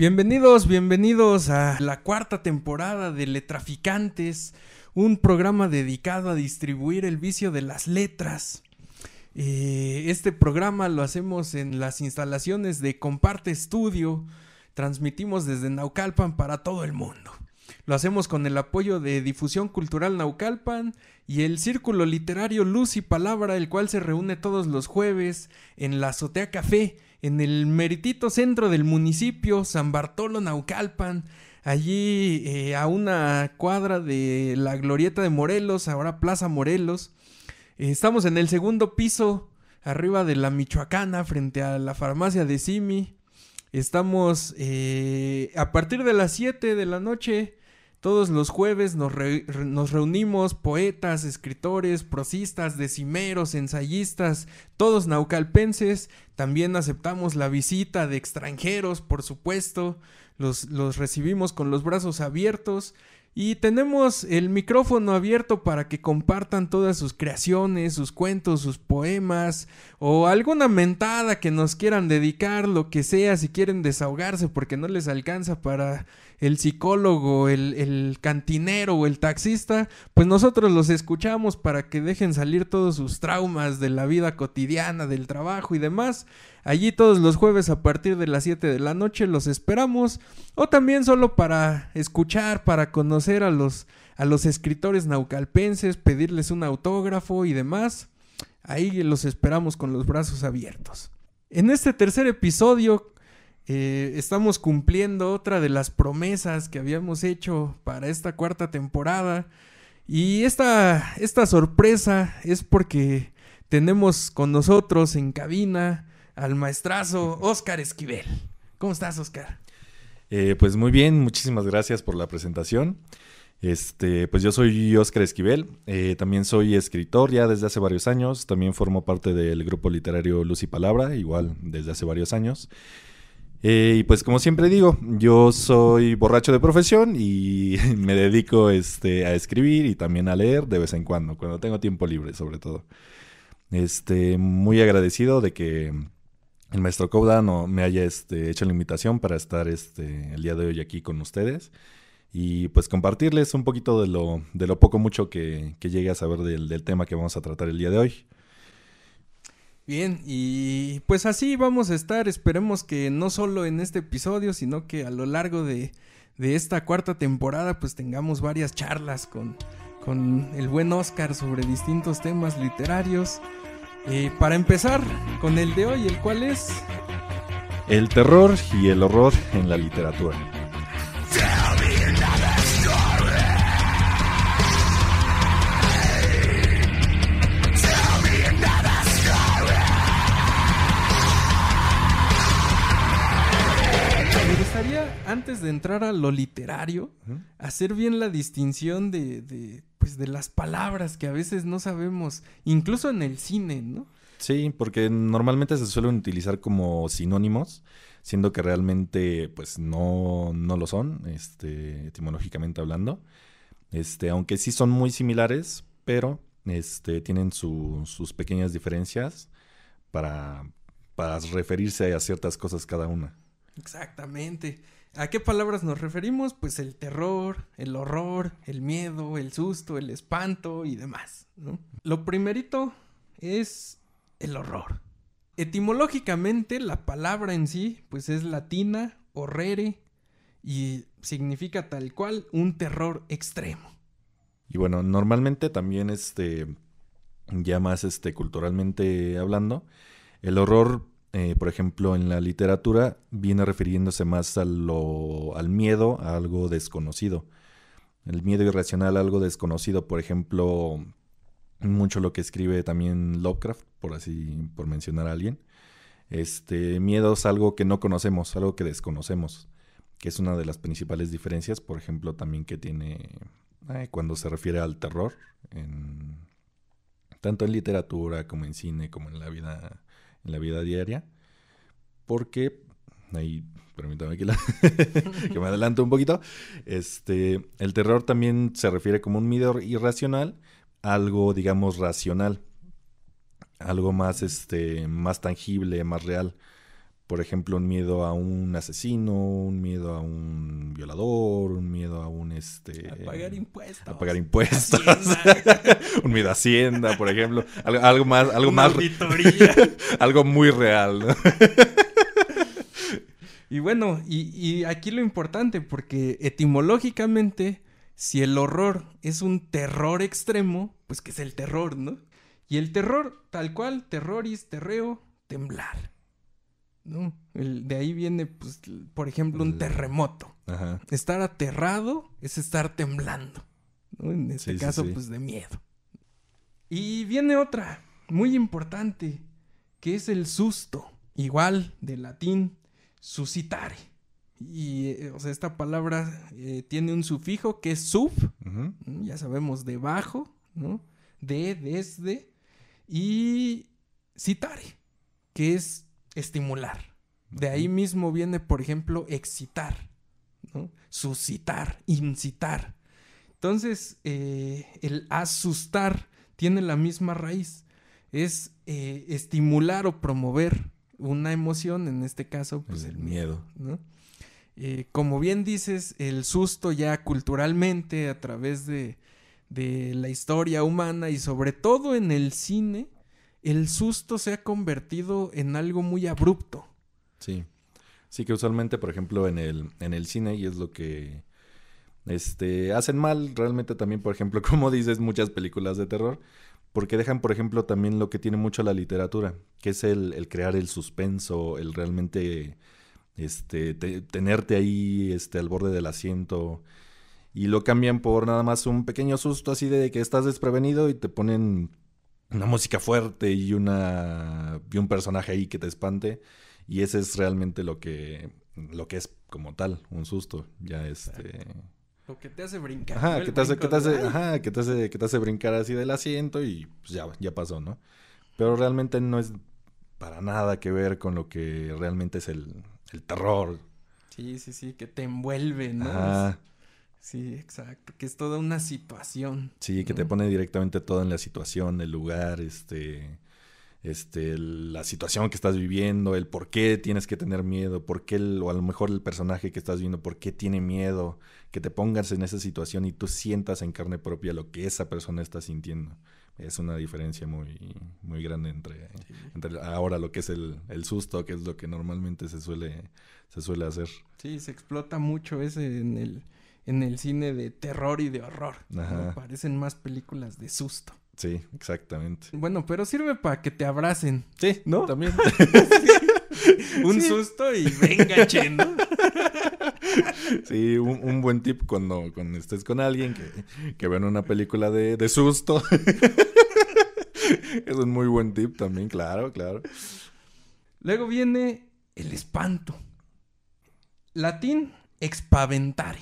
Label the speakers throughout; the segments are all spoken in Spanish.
Speaker 1: Bienvenidos, bienvenidos a la cuarta temporada de Letraficantes, un programa dedicado a distribuir el vicio de las letras. Eh, este programa lo hacemos en las instalaciones de Comparte Estudio, transmitimos desde Naucalpan para todo el mundo. Lo hacemos con el apoyo de Difusión Cultural Naucalpan y el Círculo Literario Luz y Palabra, el cual se reúne todos los jueves en la Azotea Café en el meritito centro del municipio, San Bartolo Naucalpan, allí eh, a una cuadra de la Glorieta de Morelos, ahora Plaza Morelos. Eh, estamos en el segundo piso, arriba de la Michoacana, frente a la farmacia de Simi. Estamos eh, a partir de las 7 de la noche todos los jueves nos, reunimos poetas, escritores, prosistas, decimeros, ensayistas, todos naucalpenses. También aceptamos la visita de extranjeros, por supuesto. Los, recibimos con los brazos abiertos. Y tenemos el micrófono abierto para que compartan todas sus creaciones, sus cuentos, sus poemas o alguna mentada que nos quieran dedicar, lo que sea, si quieren desahogarse porque no les alcanza para el psicólogo, el, cantinero o el taxista, pues nosotros los escuchamos para que dejen salir todos sus traumas de la vida cotidiana, del trabajo y demás. Allí todos los jueves a partir de las 7 de la noche los esperamos. O también solo para escuchar, para conocer a los, a los escritores naucalpenses, pedirles un autógrafo y demás. Ahí los esperamos con los brazos abiertos. En este tercer episodio eh, estamos cumpliendo otra de las promesas que habíamos hecho para esta cuarta temporada. Y esta, esta sorpresa es porque tenemos con nosotros en cabina al maestrazo Oscar Esquivel. ¿Cómo estás, Oscar?
Speaker 2: Eh, pues muy bien, muchísimas gracias por la presentación. Este, pues yo soy Oscar Esquivel, eh, también soy escritor ya desde hace varios años, también formo parte del grupo literario Luz y Palabra, igual desde hace varios años. Eh, y pues como siempre digo, yo soy borracho de profesión y me dedico este, a escribir y también a leer de vez en cuando, cuando tengo tiempo libre sobre todo. Este, muy agradecido de que el maestro Couda no, me haya este, hecho la invitación para estar este, el día de hoy aquí con ustedes y pues compartirles un poquito de lo, de lo poco mucho que, llegue a saber del, tema que vamos a tratar el día de hoy.
Speaker 1: Bien, y pues así vamos a estar, esperemos que no solo en este episodio, sino que a lo largo de, esta cuarta temporada pues tengamos varias charlas con el buen Oscar sobre distintos temas literarios. Eh, para empezar con el de hoy, el cual es...
Speaker 2: El terror y el horror en la literatura.
Speaker 1: antes de entrar a lo literario, hacer bien la distinción de, pues, de las palabras que a veces no sabemos, incluso en el cine, ¿no?
Speaker 2: Sí, porque normalmente se suelen utilizar como sinónimos, siendo que realmente pues no, no lo son, este, etimológicamente hablando. Este, aunque sí son muy similares, pero este, tienen sus pequeñas diferencias para, para referirse a ciertas cosas cada una.
Speaker 1: Exactamente. ¿A qué palabras nos referimos? Pues el terror, el horror, el miedo, el susto, el espanto y demás. Lo primerito es el horror. Etimológicamente la palabra en sí pues es latina, horrere y significa tal cual un terror extremo.
Speaker 2: Y bueno, normalmente también este ya más este culturalmente hablando, el horror eh, por ejemplo, en la literatura viene refiriéndose más al miedo, a algo desconocido. El miedo irracional a algo desconocido, por ejemplo, mucho lo que escribe también Lovecraft, por así, por mencionar a alguien. Este miedo es algo que no conocemos, algo que desconocemos, que es una de las principales diferencias, por ejemplo, también que tiene eh, cuando se refiere al terror, en, tanto en literatura como en cine, como en la vida en la vida diaria. Porque, ahí, permítame que, que me adelanto un poquito, este, el terror también se refiere como un miedo irracional, algo, digamos, racional, algo más, este, más tangible, más real. Por ejemplo, un miedo a un asesino, un miedo a un violador, un miedo a un este
Speaker 1: A pagar impuestos.
Speaker 2: a pagar impuestos, un miedo a Hacienda, por ejemplo, algo, algo más, algo
Speaker 1: Una
Speaker 2: más,
Speaker 1: auditoría.
Speaker 2: algo muy real, ¿no?
Speaker 1: Y bueno, y, y aquí lo importante, porque etimológicamente, si el horror es un terror extremo, pues que es el terror, ¿no? Y el terror, tal cual, terroris, terreo, temblar. ¿No? El- de ahí viene, pues, por ejemplo, un terremoto.
Speaker 2: Ajá.
Speaker 1: Estar aterrado es estar temblando. ¿no? En este
Speaker 2: Sí,
Speaker 1: caso,
Speaker 2: sí.
Speaker 1: pues de miedo. Y viene otra, muy importante, que es el susto. Igual, de latín, suscitare. Y, eh, o sea, esta palabra eh, tiene un sufijo que es sub, ya sabemos, debajo, ¿no? De, desde. Y citare, que es estimular. De ahí mismo viene, por ejemplo, excitar, ¿no? Suscitar, incitar. Entonces, eh, el asustar tiene la misma raíz. Es eh, estimular o promover una emoción, en este caso, pues
Speaker 2: El
Speaker 1: el miedo. Eh, como bien dices, el susto ya culturalmente a través de, de la historia humana y sobre todo en el cine, el susto se ha convertido en algo muy abrupto.
Speaker 2: Sí. Sí, que usualmente, por ejemplo, en el, en el cine, y es lo que este, hacen mal realmente también, por ejemplo, como dices, muchas películas de terror, porque dejan, por ejemplo, también lo que tiene mucho la literatura, que es el, el crear el suspenso, el realmente este, te- tenerte ahí este, al borde del asiento, y lo cambian por nada más un pequeño susto así de que estás desprevenido y te ponen una música fuerte y, una, y un personaje ahí que te espante. Y ese es realmente lo que, lo que es como tal, un susto. Ya este.
Speaker 1: Lo que te hace brincar.
Speaker 2: Ajá, que te hace, que te
Speaker 1: brinco de,
Speaker 2: hace,
Speaker 1: "Ay".
Speaker 2: ajá, que te hace, que te hace brincar así del asiento y pues ya, ya pasó, ¿no? Pero realmente no es para nada que ver con lo que realmente es el, el terror.
Speaker 1: Sí, sí, sí, que te envuelve, ¿no?
Speaker 2: Ajá.
Speaker 1: Sí, exacto, que es toda una situación.
Speaker 2: Sí, que te pone directamente todo en la situación, el lugar, este, este, la situación que estás viviendo, el por qué tienes que tener miedo, por qué, el- o a lo mejor el personaje que estás viendo, por qué tiene miedo, que te pongas en esa situación y tú sientas en carne propia lo que esa persona está sintiendo. Es una diferencia muy, muy grande entre,
Speaker 1: Sí.
Speaker 2: entre ahora lo que es el, el susto, que es lo que normalmente se suele, se suele hacer.
Speaker 1: Sí, se explota mucho ese en el, en el cine de terror y de horror. ¿no? Parecen más películas de susto.
Speaker 2: Sí, exactamente.
Speaker 1: Bueno, pero sirve para que te abracen.
Speaker 2: Sí,
Speaker 1: ¿No?
Speaker 2: También.
Speaker 1: Un
Speaker 2: Sí.
Speaker 1: susto y venga, che, ¿no?
Speaker 2: Sí, un, un buen tip cuando, cuando estés con alguien que, que vean una película de, de susto. es un muy buen tip también, claro, claro.
Speaker 1: Luego viene el espanto. Latín, expaventare,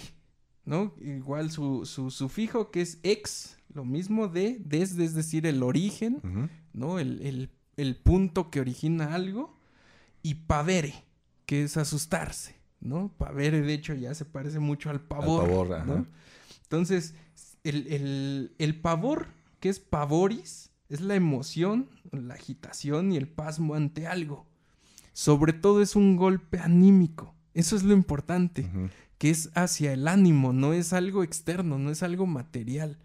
Speaker 1: ¿no? Igual su, su sufijo que es ex, lo mismo de, desde, es decir, el origen. ¿no? El, el- el punto que origina algo. Y pavere, que es asustarse, ¿no? Pavere, de hecho, ya se parece mucho al pavor.
Speaker 2: pavor, ajá.
Speaker 1: ¿no? Entonces, el, el- el pavor, que es pavoris, es la emoción, la agitación y el pasmo ante algo. Sobre todo es un golpe anímico. Eso es lo importante. Que es hacia el ánimo, no es algo externo, no es algo material.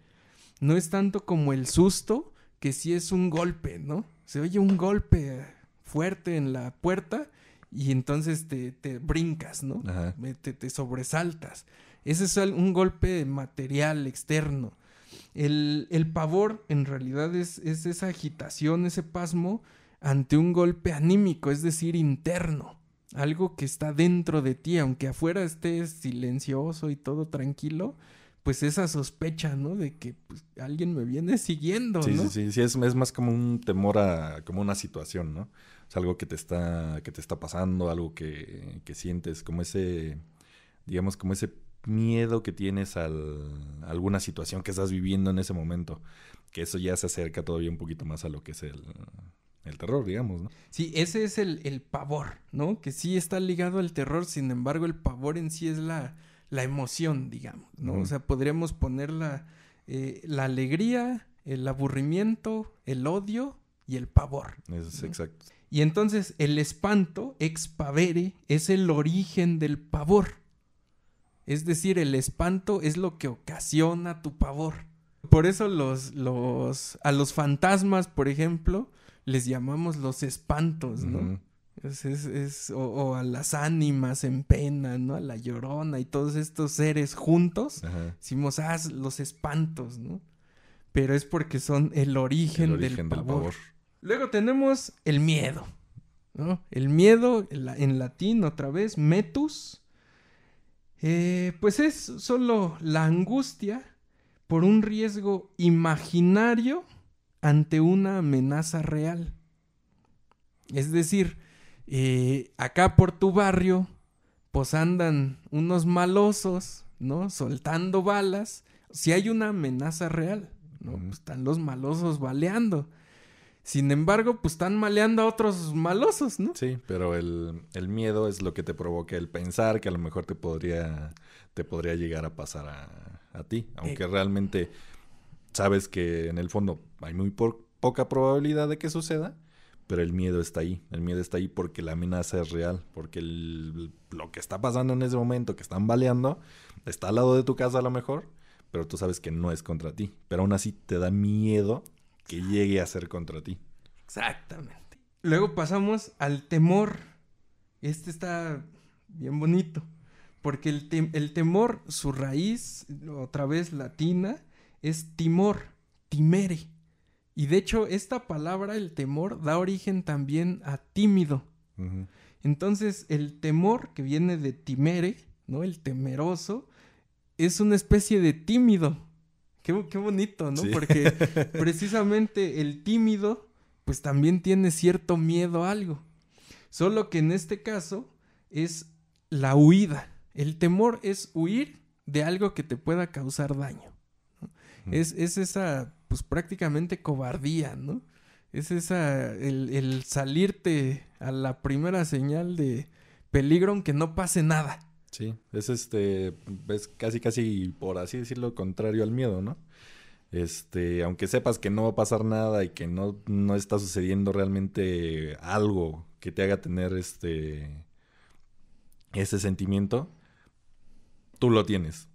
Speaker 1: No es tanto como el susto, que sí es un golpe, ¿no? Se oye un golpe fuerte en la puerta y entonces te, te brincas, ¿no?
Speaker 2: Ajá.
Speaker 1: Te, te sobresaltas. Ese es un golpe material externo. El, el pavor en realidad es, es esa agitación, ese pasmo ante un golpe anímico, es decir, interno. Algo que está dentro de ti, aunque afuera estés silencioso y todo tranquilo, pues esa sospecha, ¿no? De que pues, alguien me viene siguiendo,
Speaker 2: Sí,
Speaker 1: ¿no?
Speaker 2: sí, sí, sí, es, es más como un temor a, como una situación, ¿no? Es algo que te está, que te está pasando, algo que, que sientes, como ese, digamos, como ese miedo que tienes al, a alguna situación que estás viviendo en ese momento. Que eso ya se acerca todavía un poquito más a lo que es el, el terror, digamos, ¿no?
Speaker 1: Sí, ese es el, el pavor, ¿no? Que sí está ligado al terror, sin embargo, el pavor en sí es la, la emoción, digamos, ¿no? O sea, podríamos poner la, eh, la alegría, el aburrimiento, el odio y el pavor.
Speaker 2: Es
Speaker 1: ¿no?
Speaker 2: exacto.
Speaker 1: Y entonces el espanto, ex pavere, es el origen del pavor. Es decir, el espanto es lo que ocasiona tu pavor. Por eso los, los, a los fantasmas, por ejemplo, les llamamos los espantos, ¿no? es, es, o, a las ánimas en pena, ¿no? A la llorona y todos estos seres juntos. Decimos, ah, los espantos, ¿no? Pero es porque son el origen, del, pavor. Luego tenemos el miedo, ¿no? El miedo, en latín otra vez, metus, eh, pues es solo la angustia por un riesgo imaginario ante una amenaza real. Es decir, eh, acá por tu barrio, pues andan unos malosos, ¿no? Soltando balas. Si hay una amenaza real, ¿no? Pues están los malosos baleando. Sin embargo, pues están maleando a otros malosos, ¿no?
Speaker 2: Sí, pero el, miedo es lo que te provoca el pensar que a lo mejor te podría, te podría llegar a pasar a, ti. Aunque eh. realmente sabes que en el fondo hay muy poca probabilidad de que suceda, pero el miedo está ahí. El miedo está ahí porque la amenaza es real, porque lo que está pasando en ese momento, que están baleando, está al lado de tu casa a lo mejor, pero tú sabes que no es contra ti. Pero aún así te da miedo que llegue a ser contra ti.
Speaker 1: Exactamente. Luego pasamos al temor. Este está bien bonito. Porque el, el temor, su raíz, otra vez latina, es timor, timere. Y de hecho, esta palabra, el temor, da origen también a tímido. Entonces, el temor, que viene de timere, ¿no? El temeroso, es una especie de tímido. Qué, bonito, ¿no? Porque precisamente el tímido, pues también tiene cierto miedo a algo. Solo que en este caso es la huida. El temor es huir de algo que te pueda causar daño. Es, es, esa, pues prácticamente cobardía, ¿no? Es esa, el, el salirte a la primera señal de peligro aunque no pase nada.
Speaker 2: Sí, es este, es casi casi, por así decirlo, contrario al miedo, ¿no? Este, aunque sepas que no va a pasar nada y que no, no está sucediendo realmente algo que te haga tener este, ese sentimiento, tú lo tienes.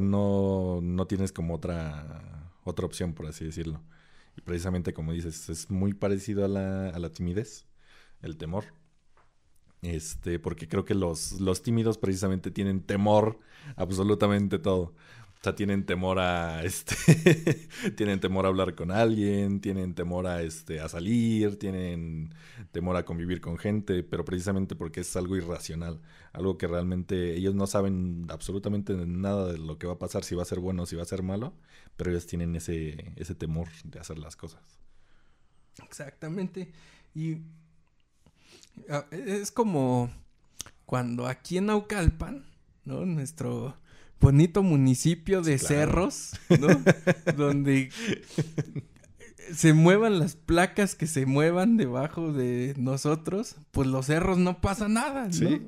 Speaker 2: No, no tienes como otra, otra opción, por así decirlo. Y precisamente como dices, es muy parecido a la, a la timidez, el temor. Este, porque creo que los, los tímidos precisamente tienen temor absolutamente todo. O sea, tienen temor a este tienen temor a hablar con alguien, tienen temor a este a salir, tienen temor a convivir con gente, pero precisamente porque es algo irracional, algo que realmente ellos no saben absolutamente nada de lo que va a pasar, si va a ser bueno o si va a ser malo, pero ellos tienen ese ese temor de hacer las cosas.
Speaker 1: Exactamente. Y Ah, es como cuando aquí en Naucalpan, ¿no? Nuestro bonito municipio de cerros, ¿no? Donde se muevan las placas que se muevan debajo de nosotros, pues los cerros no pasa nada, ¿no?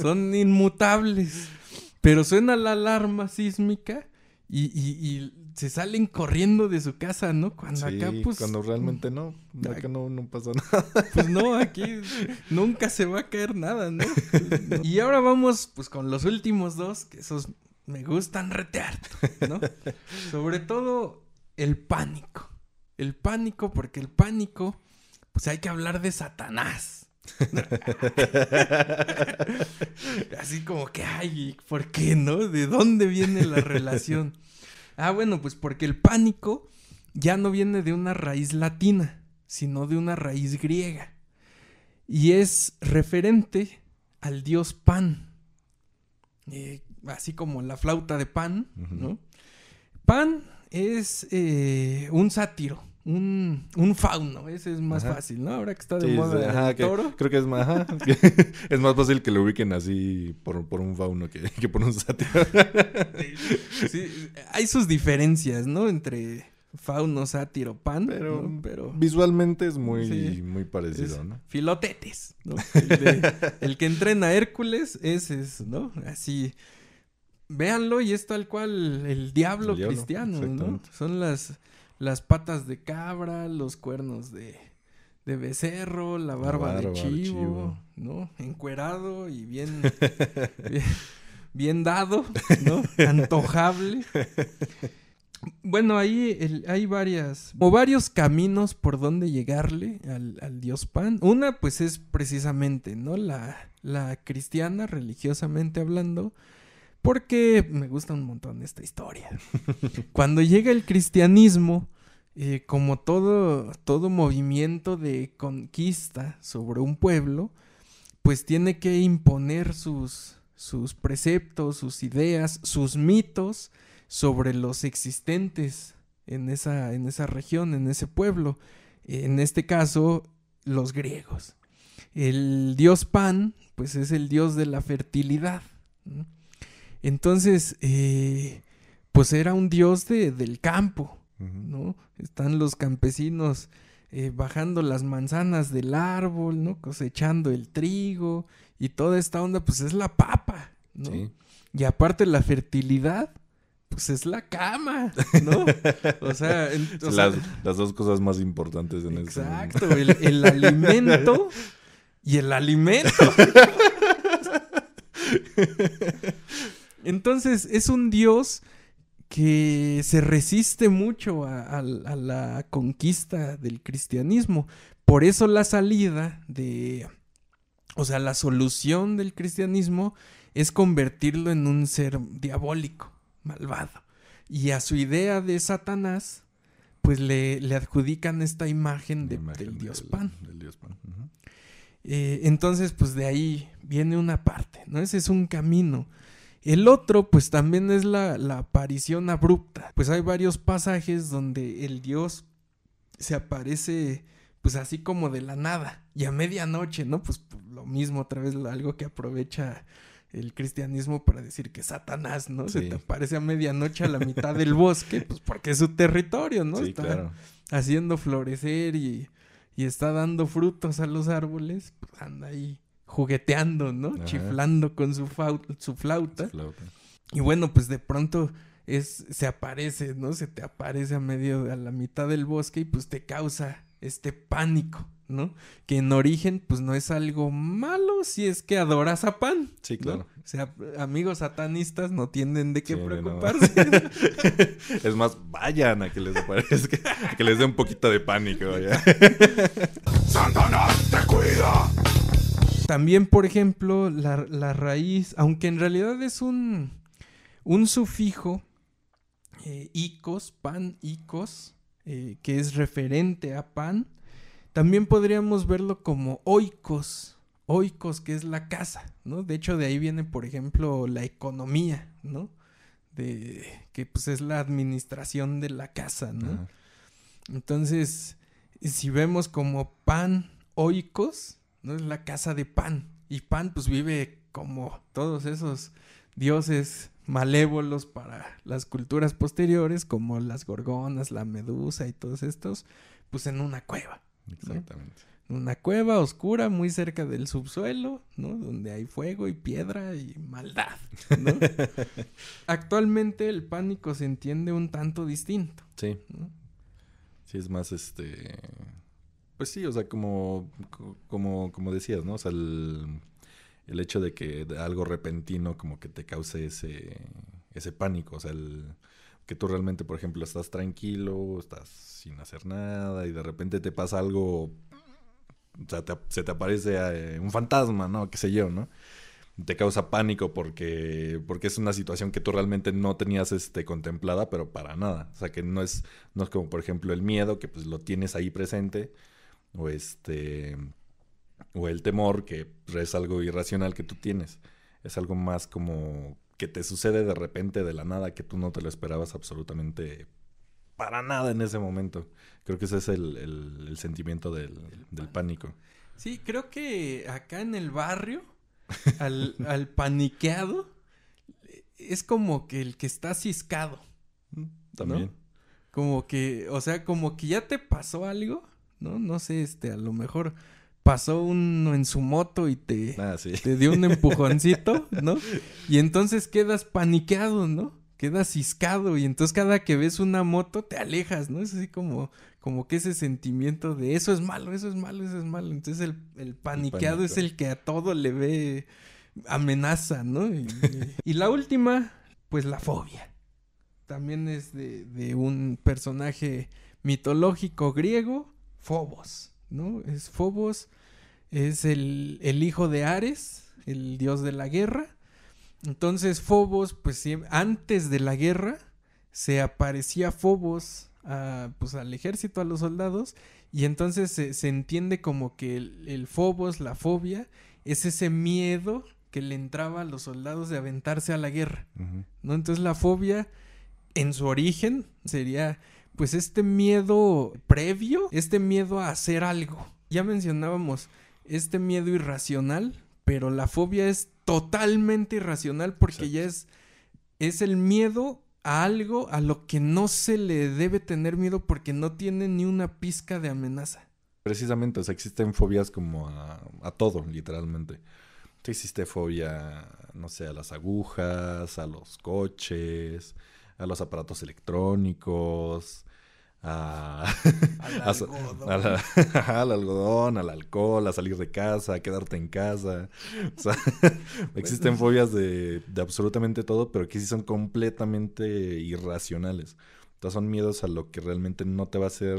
Speaker 1: Son inmutables. Pero suena la alarma sísmica y, y, se salen corriendo de su casa, ¿no? Cuando acá, pues.
Speaker 2: Cuando realmente no. Acá no, no pasa nada.
Speaker 1: Pues no, aquí nunca se va a caer nada, ¿no? y ahora vamos, pues, con los últimos dos, que esos me gustan retear, ¿no? Sobre todo el pánico. El pánico, porque el pánico, pues hay que hablar de Satanás. Así como que, ay, ¿por qué no? ¿De dónde viene la relación? Ah, bueno, pues porque el pánico ya no viene de una raíz latina, sino de una raíz griega. Y es referente al dios Pan. Eh, así como la flauta de Pan, ¿no? Pan es eh, un sátiro, un, un fauno, ese es más fácil, ¿no? Ahora que está de moda el toro.
Speaker 2: creo que es más, es más fácil que lo ubiquen así por, por un fauno que, que, por un sátiro.
Speaker 1: sí, hay sus diferencias, ¿no? Entre fauno, sátiro, pan, pero,
Speaker 2: visualmente es muy, muy parecido, ¿no?
Speaker 1: Filotetes, ¿no? El, que entrena a Hércules, ese es, ¿no? Así véanlo y es tal cual el diablo, cristiano, ¿no? Son las las patas de cabra, los cuernos de, de becerro, la barba, de, chivo, ¿no? Encuerado y bien, bien, dado, ¿no? Antojable. Bueno, ahí hay varias, o varios caminos por donde llegarle al, dios Pan. Una, pues es precisamente, ¿no? La, la cristiana, religiosamente hablando, porque me gusta un montón esta historia. Cuando llega el cristianismo, eh, como todo, todo movimiento de conquista sobre un pueblo, pues tiene que imponer sus, sus preceptos, sus ideas, sus mitos sobre los existentes en esa, en esa región, en ese pueblo. En este caso, los griegos. El dios Pan, pues es el dios de la fertilidad. Entonces, eh, pues era un dios de, del campo, ¿no? Están los campesinos eh, bajando las manzanas del árbol, ¿no? Cosechando el trigo y toda esta onda, pues es la papa, ¿no? Y aparte la fertilidad, pues es la cama, ¿no? O sea,
Speaker 2: las, dos cosas más importantes en
Speaker 1: exacto, Exacto, el, el alimento y el alimento. Entonces, es un dios que se resiste mucho a, la conquista del cristianismo. Por eso la salida de, o sea, la solución del cristianismo es convertirlo en un ser diabólico, malvado. Y a su idea de Satanás, pues le, adjudican esta imagen, de, del dios Pan. Eh, entonces, pues de ahí viene una parte, ¿no? Ese es un camino. El otro, pues también es la, aparición abrupta. Pues hay varios pasajes donde el Dios se aparece, pues así como de la nada. Y a medianoche, ¿no? Pues, lo mismo, otra vez algo que aprovecha el cristianismo para decir que Satanás, ¿no? Se te aparece a medianoche a la mitad del bosque, pues porque es su territorio, ¿no?
Speaker 2: Sí, está
Speaker 1: haciendo florecer y, y, está dando frutos a los árboles, pues anda ahí jugueteando, ¿no? Chiflando con su, su flauta. Y bueno, pues de pronto es, se aparece, ¿no? Se te aparece a medio, a la mitad del bosque y pues te causa este pánico, ¿no? Que en origen pues no es algo malo si es que adoras a Pan.
Speaker 2: Sí, claro.
Speaker 1: O sea, amigos satanistas no tienen de qué preocuparse.
Speaker 2: es más, vayan a que les aparezca, a que les dé un poquito de pánico, ¿ya?
Speaker 1: Satanás te cuida. También, por ejemplo, la, raíz, aunque en realidad es un, un sufijo, eh, icos, pan, icos, eh, que es referente a pan, también podríamos verlo como oikos, oikos, que es la casa, ¿no? De hecho, de ahí viene, por ejemplo, la economía, ¿no? De, que pues es la administración de la casa, ¿no? Entonces, si vemos como pan, oikos, no es la casa de Pan. Y Pan pues vive como todos esos dioses malévolos para las culturas posteriores, como las gorgonas, la medusa y todos estos, pues en una cueva.
Speaker 2: Exactamente.
Speaker 1: Una cueva oscura muy cerca del subsuelo, ¿no? Donde hay fuego y piedra y maldad, ¿no? Actualmente el pánico se entiende un tanto distinto.
Speaker 2: Sí. Sí, es más este pues sí, o sea, como, como, como decías, ¿no? O sea, el, hecho de que algo repentino como que te cause ese, ese pánico, o sea, el, que tú realmente, por ejemplo, estás tranquilo, estás sin hacer nada y de repente te pasa algo, o sea, se te aparece eh, un fantasma, ¿no? Qué sé yo, ¿no? Te causa pánico porque, porque es una situación que tú realmente no tenías este, contemplada, pero para nada. O sea, que no es, no es como, por ejemplo, el miedo, que pues lo tienes ahí presente, o este o el temor que es algo irracional que tú tienes. Es algo más como que te sucede de repente de la nada que tú no te lo esperabas absolutamente para nada en ese momento. Creo que ese es el, sentimiento del, pánico.
Speaker 1: Sí, creo que acá en el barrio, al, al paniqueado, es como que el que está ciscado.
Speaker 2: También.
Speaker 1: Como que, o sea, como que ya te pasó algo ¿no? No sé, este, a lo mejor pasó uno en su moto y te,
Speaker 2: ah,
Speaker 1: te dio un empujoncito, ¿no? Y entonces quedas paniqueado, ¿no? queda ciscado y entonces cada que ves una moto te alejas, ¿no? Es así como, como que ese sentimiento de eso es malo, eso es malo, eso es malo. Entonces el, el paniqueado es el que a todo le ve amenaza, ¿no? Y, la última, pues la fobia. También es de, de un personaje mitológico griego, Fobos, ¿no? Es Fobos, es el, el hijo de Ares, el dios de la guerra entonces Fobos, pues antes de la guerra, se aparecía Fobos a, pues, al ejército, a los soldados, y entonces se, entiende como que el, el, Fobos, la fobia, es ese miedo que le entraba a los soldados de aventarse a la guerra, ¿no? Entonces la fobia, en su origen, sería pues este miedo previo, este miedo a hacer algo. Ya mencionábamos este miedo irracional, pero la fobia es totalmente irracional porque ya es, es el miedo a algo a lo que no se le debe tener miedo porque no tiene ni una pizca de amenaza.
Speaker 2: Precisamente, o sea, existen fobias como a, a todo, literalmente. Existe fobia, no sé, a las agujas, a los coches, a los aparatos electrónicos, a, al, algodón. al alcohol, a salir de casa, a quedarte en casa. O sea, existen fobias de, de, absolutamente todo, pero que sí son completamente irracionales. O son miedos a lo que realmente no te va a hacer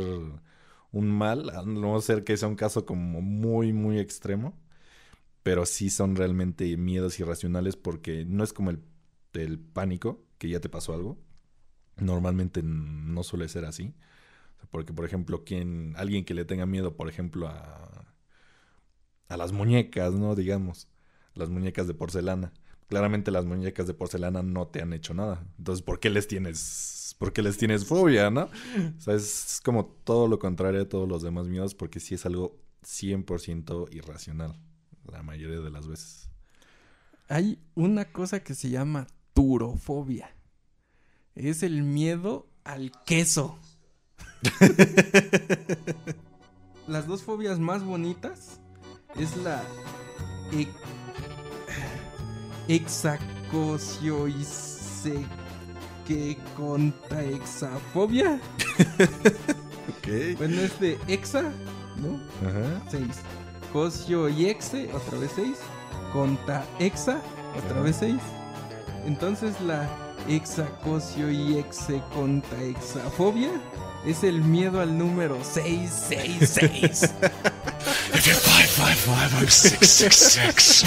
Speaker 2: un mal, a no ser que sea un caso como muy, muy extremo. Pero sí son realmente miedos irracionales porque no es como el, el pánico, que ya te pasó algo. Normalmente no suele ser así. Porque, por ejemplo, quien, alguien que le tenga miedo, por ejemplo, a, a las muñecas, ¿no? Digamos, las muñecas de porcelana. Claramente las muñecas de porcelana no te han hecho nada. Entonces, ¿por qué les tienes, por qué les tienes fobia, no? Es como todo lo contrario a todos los demás miedos porque sí es algo 100% irracional la mayoría de las veces.
Speaker 1: Hay una cosa que se llama turofobia. Es el miedo al queso. Las dos fobias más bonitas es la e que contra exafobia.
Speaker 2: ok.
Speaker 1: Bueno, es de exa, ¿no? Ajá. Seis. Cosio y exe, otra vez seis. Contra exa, otra vez seis. Entonces la exacosio y exe contra exafobia es el miedo al número 666. If you're 555, I'm 666.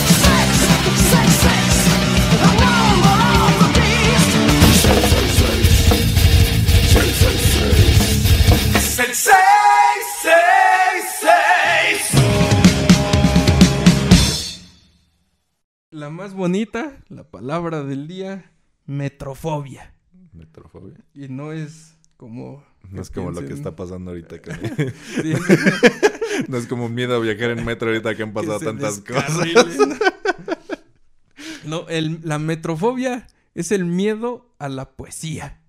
Speaker 1: La más bonita, la palabra del día, metrofobia.
Speaker 2: Metrofobia.
Speaker 1: Y no es como
Speaker 2: no es como lo que está pasando ahorita. no es como miedo a viajar en metro ahorita que han pasado tantas cosas.
Speaker 1: no, el, la metrofobia es el miedo a la poesía.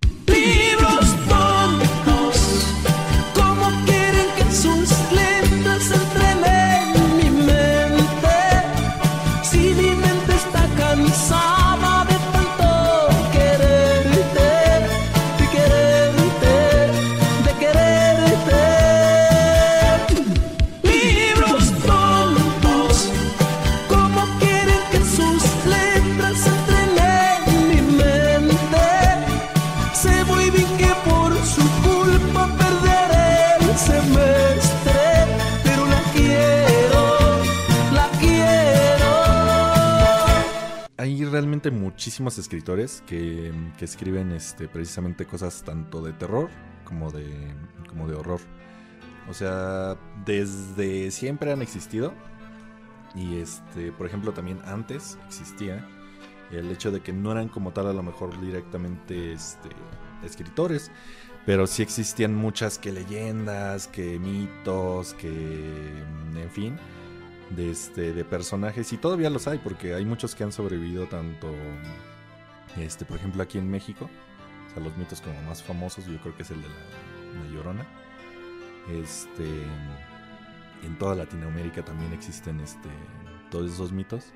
Speaker 2: Muchísimos escritores que, escriben este, precisamente cosas tanto de terror como de, como de horror. O sea, desde siempre han existido. Y este, por ejemplo, también antes existía el hecho de que no eran como tal a lo mejor directamente este, escritores, pero sí existían muchas que leyendas, que mitos, que en fin de, este, de personajes y todavía los hay porque hay muchos que han sobrevivido tanto, este, por ejemplo aquí en México, o sea, los mitos como más famosos yo creo que es el de la, Llorona. Este, en toda Latinoamérica también existen este, todos esos mitos,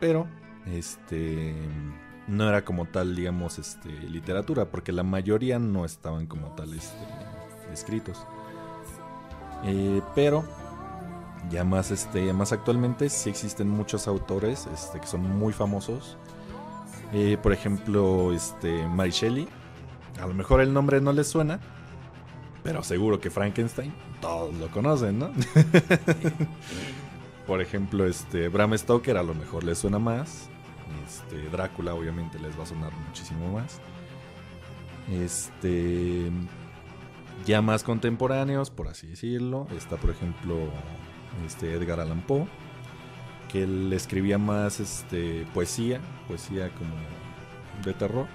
Speaker 2: pero este, no era como tal, digamos, este, literatura, porque la mayoría no estaban como tal este, escritos. Eh, pero ya más, este, más actualmente sí existen muchos autores este, que son muy famosos. Eh, por ejemplo, este, Mary Shelley. A lo mejor el nombre no les suena, pero seguro que Frankenstein, todos lo conocen, ¿no? por ejemplo, este, Bram Stoker a lo mejor les suena más. Este, Drácula obviamente les va a sonar muchísimo más. Este, ya más contemporáneos, por así decirlo, está por ejemplo este Edgar Allan Poe, que él escribía más este, poesía, poesía como de terror.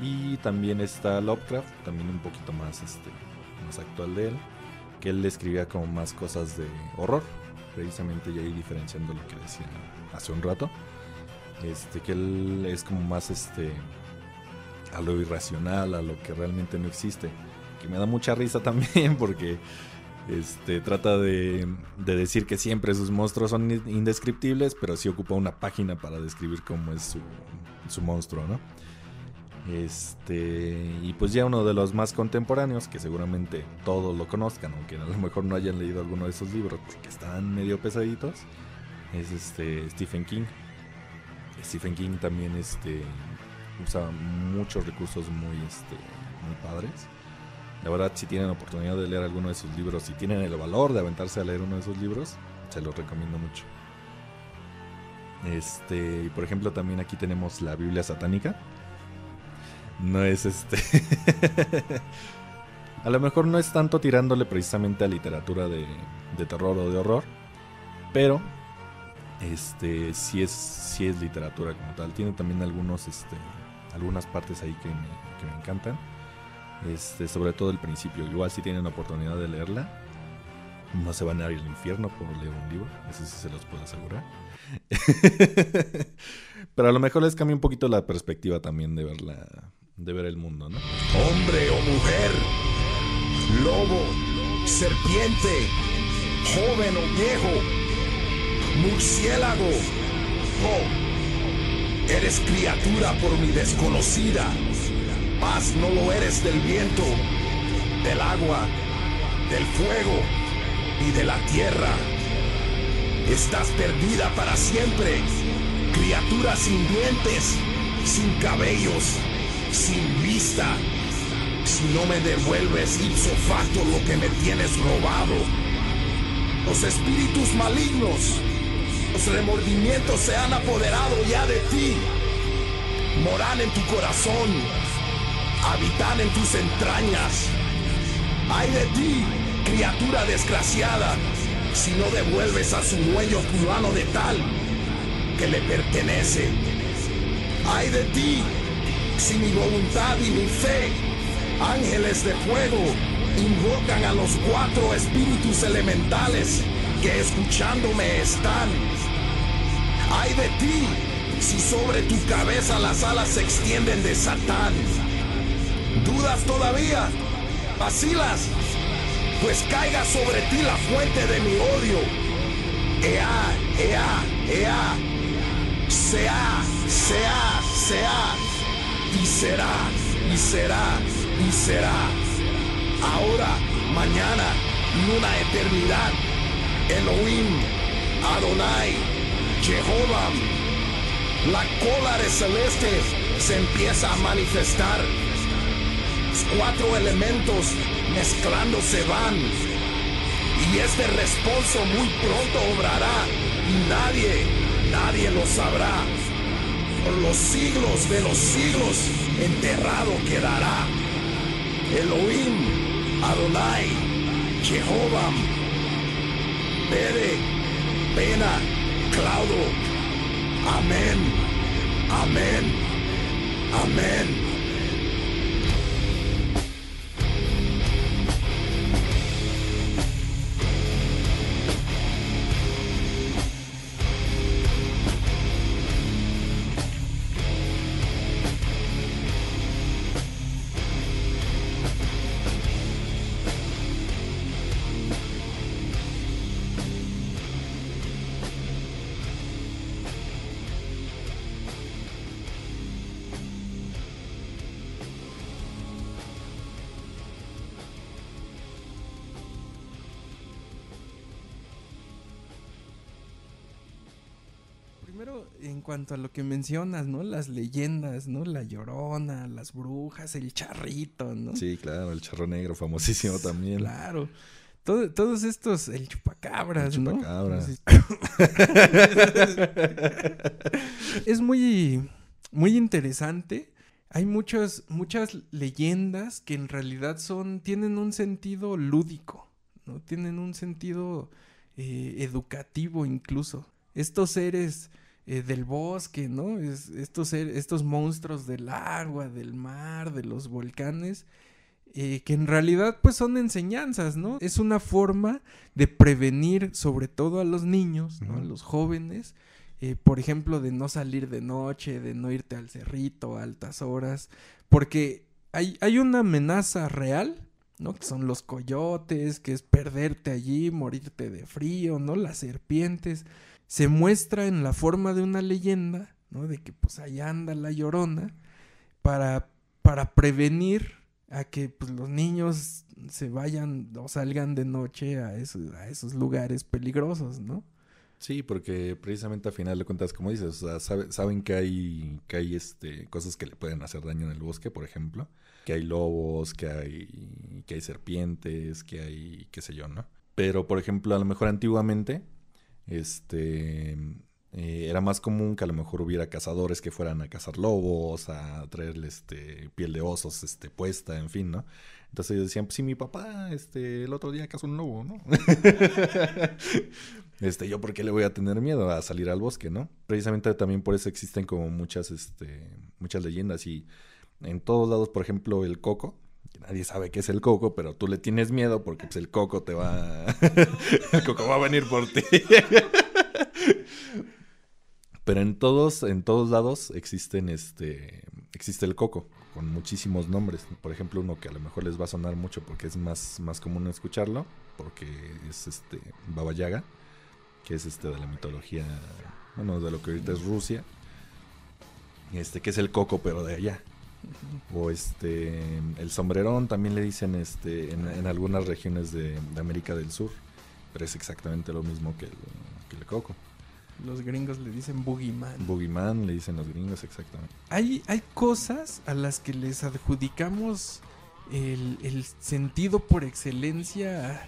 Speaker 2: Y también está Lovecraft, también un poquito más, este, más actual de él, que él escribía como más cosas de horror, precisamente y ahí diferenciando lo que decía hace un rato. Este, que él es como más este a lo irracional, a lo que realmente no existe. Que me da mucha risa también porque este, trata de, decir que siempre sus monstruos son indescriptibles, pero sí ocupa una página para describir cómo es su, monstruo, ¿no? Este, y pues ya uno de los más contemporáneos, que seguramente todos lo conozcan, aunque a lo mejor no hayan leído alguno de esos libros porque están medio pesaditos, es este Stephen King. Stephen King también este, usa muchos recursos muy, este, muy padres. La verdad, si tienen oportunidad de leer alguno de sus libros, si tienen el valor de aventarse a leer uno de sus libros, se los recomiendo mucho. Este, por ejemplo, también aquí tenemos la Biblia satánica. No es este. a lo mejor no es tanto tirándole precisamente a literatura de, terror o de horror, pero este sí es, sí es literatura como tal. Tiene también algunos, este, algunas partes ahí que que me encantan. Este, sobre todo el principio. Igual si tienen oportunidad de leerla, no se van a ir al infierno por leer un libro, eso sí se los puedo asegurar. Pero a lo mejor les cambia un poquito la perspectiva también de ver, de ver el mundo, ¿no?
Speaker 3: Hombre o mujer, lobo, serpiente, joven o viejo, murciélago, oh, eres criatura por mi desconocida Paz no lo eres del viento, del agua, del fuego y de la tierra. Estás perdida para siempre, criatura sin dientes, sin cabellos, sin vista. Si no me devuelves ipso facto lo que me tienes robado, los espíritus malignos, los remordimientos se han apoderado ya de ti. Moran en tu corazón habitan en tus entrañas. Ay de ti, criatura desgraciada, si no devuelves a su dueño fulano de tal que le pertenece. Ay de ti, si mi voluntad y mi fe, ángeles de fuego, invocan a los cuatro espíritus elementales que escuchándome están. Ay de ti, si sobre tu cabeza las alas se extienden de Satán ¿Dudas todavía? ¿Vacilas? Pues caiga sobre ti la fuente de mi odio. Ea, ea, ea. Sea, sea, sea. Y será, y será, y será. Ahora, mañana y una eternidad. Elohim, Adonai, Jehová. La cola de celeste se empieza a manifestar cuatro elementos mezclándose van. Y este responso muy pronto obrará y nadie, nadie lo sabrá. Por los siglos de los siglos enterrado quedará. Elohim, Adonai, Jehová, Pere, Pena, Claudo. Amén, amén, amén.
Speaker 1: En cuanto a lo que mencionas, ¿no? Las leyendas, ¿no? La llorona, las brujas, el charrito, ¿no?
Speaker 2: Sí, claro, el charro negro, famosísimo también.
Speaker 1: Claro. todos estos, el chupacabras, el chupacabras. es muy, muy interesante. Hay muchas, muchas leyendas que en realidad son, tienen un sentido lúdico, ¿no? Tienen un sentido eh, educativo incluso. Estos seres eh, del bosque, ¿no? Es, estos, estos monstruos del agua, del mar, de los volcanes, eh, que en realidad pues son enseñanzas, ¿no? Es una forma de prevenir sobre todo a los niños, ¿no? A los jóvenes, eh, por ejemplo, de no salir de noche, de no irte al cerrito a altas horas, porque hay, hay una amenaza real, ¿no? Que son los coyotes, que es perderte allí, morirte de frío, ¿no? Las serpientes se muestra en la forma de una leyenda, ¿no? De que pues allá anda la llorona para, para prevenir a que pues, los niños se vayan o salgan de noche a esos, a esos lugares peligrosos, ¿no?
Speaker 2: Sí, porque precisamente al final de cuentas, como dices, o sea, saben que hay, que hay este, cosas que le pueden hacer daño en el bosque, por ejemplo, que hay lobos, que hay, que hay serpientes, que hay, qué sé yo, ¿no? Pero, por ejemplo, a lo mejor antiguamente, este, eh, era más común que a lo mejor hubiera cazadores que fueran a cazar lobos, a traerle este, piel de osos este, puesta, en fin, ¿no? Entonces ellos decían, pues sí, mi papá este, el otro día cazó un lobo, ¿no? este, yo por qué le voy a tener miedo a salir al bosque, ¿no? Precisamente también por eso existen como muchas, este, muchas leyendas y en todos lados, por ejemplo, el coco, nadie sabe qué es el coco, pero tú le tienes miedo porque pues, el coco te va. el coco va a venir por ti. pero en todos, en todos lados existen este. existe el coco, con muchísimos nombres. Por ejemplo, uno que a lo mejor les va a sonar mucho porque es más, más común escucharlo, porque es este. Baba Yaga, que es este de la mitología. Bueno, de lo que ahorita es Rusia. Este, que es el coco, pero de allá. O este, el sombrerón también le dicen este, en, algunas regiones de, América del Sur, pero es exactamente lo mismo que el, coco.
Speaker 1: Los gringos le dicen boogeyman.
Speaker 2: Boogeyman le dicen los gringos, exactamente.
Speaker 1: Hay, hay cosas a las que les adjudicamos el, sentido por excelencia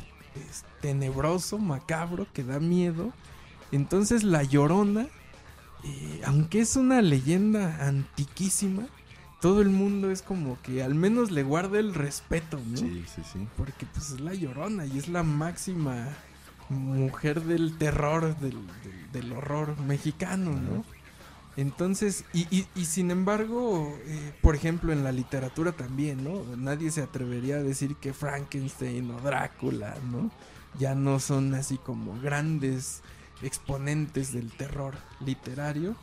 Speaker 1: tenebroso, macabro, que da miedo. Entonces la llorona, eh, aunque es una leyenda antiquísima, todo el mundo es como que al menos le guarda el respeto, ¿no?
Speaker 2: Sí, sí, sí.
Speaker 1: Porque pues es la llorona y es la máxima mujer del terror, del, horror mexicano, ¿no? Entonces, y, y, sin embargo, eh, por ejemplo, en la literatura también, ¿no? Nadie se atrevería a decir que Frankenstein o Drácula, ¿no? Ya no son así como grandes exponentes del terror literario.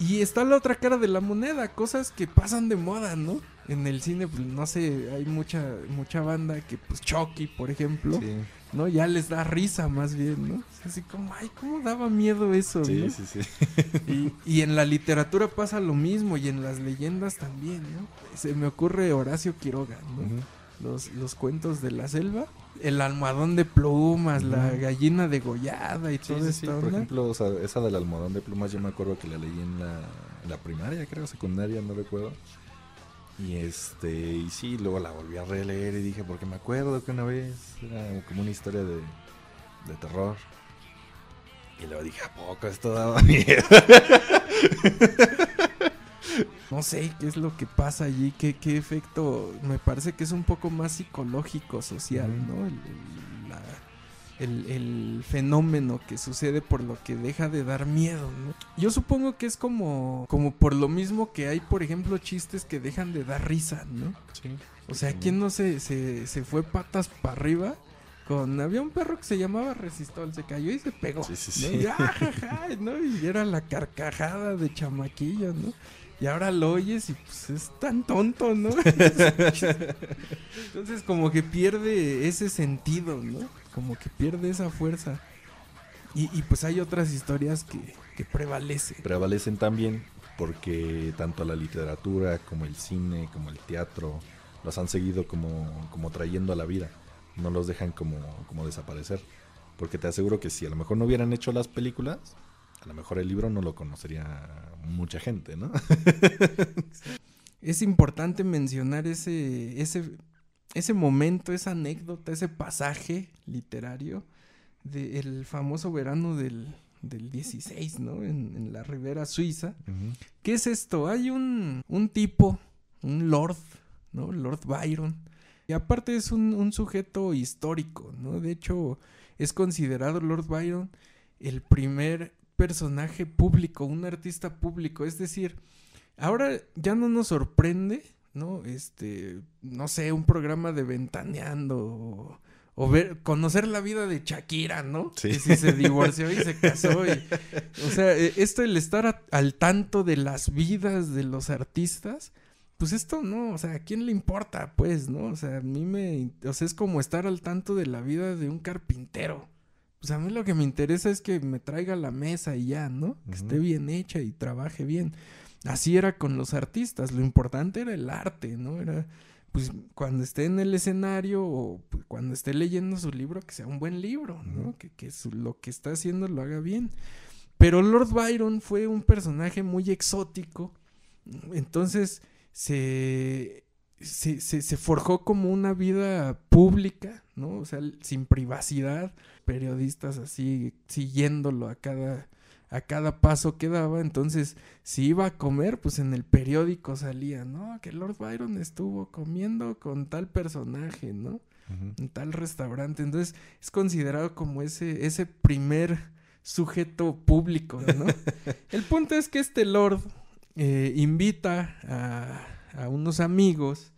Speaker 1: Y está la otra cara de la moneda, cosas que pasan de moda, ¿no? En el cine, pues no sé, hay mucha mucha banda que, pues Chucky, por ejemplo, ¿no? Ya les da risa más bien, ¿no? Así como, ay, ¿cómo daba miedo eso?
Speaker 2: Sí, sí,
Speaker 1: sí. Y, en la literatura pasa lo mismo y en las leyendas también, ¿no? Se me ocurre Horacio Quiroga, ¿no? los, los cuentos de la selva. El almohadón de plumas, la gallina degollada y todo eso.
Speaker 2: Por ejemplo, esa del almohadón de plumas yo me acuerdo que la leí en la, primaria, creo, secundaria, no recuerdo. Y este, y sí, luego la volví a releer y dije, porque me acuerdo que una vez era como una historia de, de terror. Y luego dije, ¿a poco esto daba miedo?
Speaker 1: no sé qué es lo que pasa allí, qué, qué efecto, me parece que es un poco más psicológico, social, ¿no? El, el, fenómeno que sucede por lo que deja de dar miedo, ¿no? Yo supongo que es como, como por lo mismo que hay, por ejemplo, chistes que dejan de dar risa, ¿no?
Speaker 2: Sí.
Speaker 1: O sea, ¿quién no se, se, se fue patas para arriba? Con, había un perro que se llamaba Resistol, se cayó y se pegó. Sí, sí, sí. ¿no? Y era la carcajada de chamaquillo, ¿no? Y ahora lo oyes y pues es tan tonto, ¿no? Entonces como que pierde ese sentido, ¿no? Como que pierde esa fuerza. Y, pues hay otras historias que, que prevalecen.
Speaker 2: Prevalecen también porque tanto la literatura como el cine, como el teatro, los han seguido como, como trayendo a la vida. No los dejan como, como desaparecer. Porque te aseguro que si a lo mejor no hubieran hecho las películas, A lo mejor el libro no lo conocería mucha gente, ¿no?
Speaker 1: es importante mencionar ese, ese, ese momento, esa anécdota, ese pasaje literario del famoso verano del, del 16, ¿no? En, la ribera suiza. ¿Qué es esto? Hay un, un tipo, un lord, ¿no? Lord Byron. Y aparte es un, un sujeto histórico, ¿no? De hecho, es considerado Lord Byron el primer personaje público, un artista público. Es decir, ahora ya no nos sorprende, ¿no? Este, no sé, un programa de ventaneando o, ver, conocer la vida de Shakira, ¿no? Sí. Que si se divorció y se casó. o sea, e, esto, el estar al tanto de las vidas de los artistas, pues esto no, o sea, ¿a quién le importa? Pues, ¿no? O sea, a mí me, o sea, es como estar al tanto de la vida de un carpintero. Pues a mí lo que me interesa es que me traiga la mesa y ya, ¿no? Que esté bien hecha y trabaje bien. Así era con los artistas, lo importante era el arte, ¿no? Era, pues cuando esté en el escenario o pues, cuando esté leyendo su libro, que sea un buen libro, ¿no? Que, que lo que está haciendo lo haga bien. Pero Lord Byron fue un personaje muy exótico, entonces se, se, se, se forjó como una vida pública, ¿no? O sea, sin privacidad, periodistas así siguiéndolo a cada a cada paso que daba. Entonces, si iba a comer, pues en el periódico salía, ¿no? Que Lord Byron estuvo comiendo con tal personaje, ¿no? En tal restaurante. Entonces, es considerado como ese, ese primer sujeto público, ¿no? el punto es que este Lord eh, invita a, a, unos amigos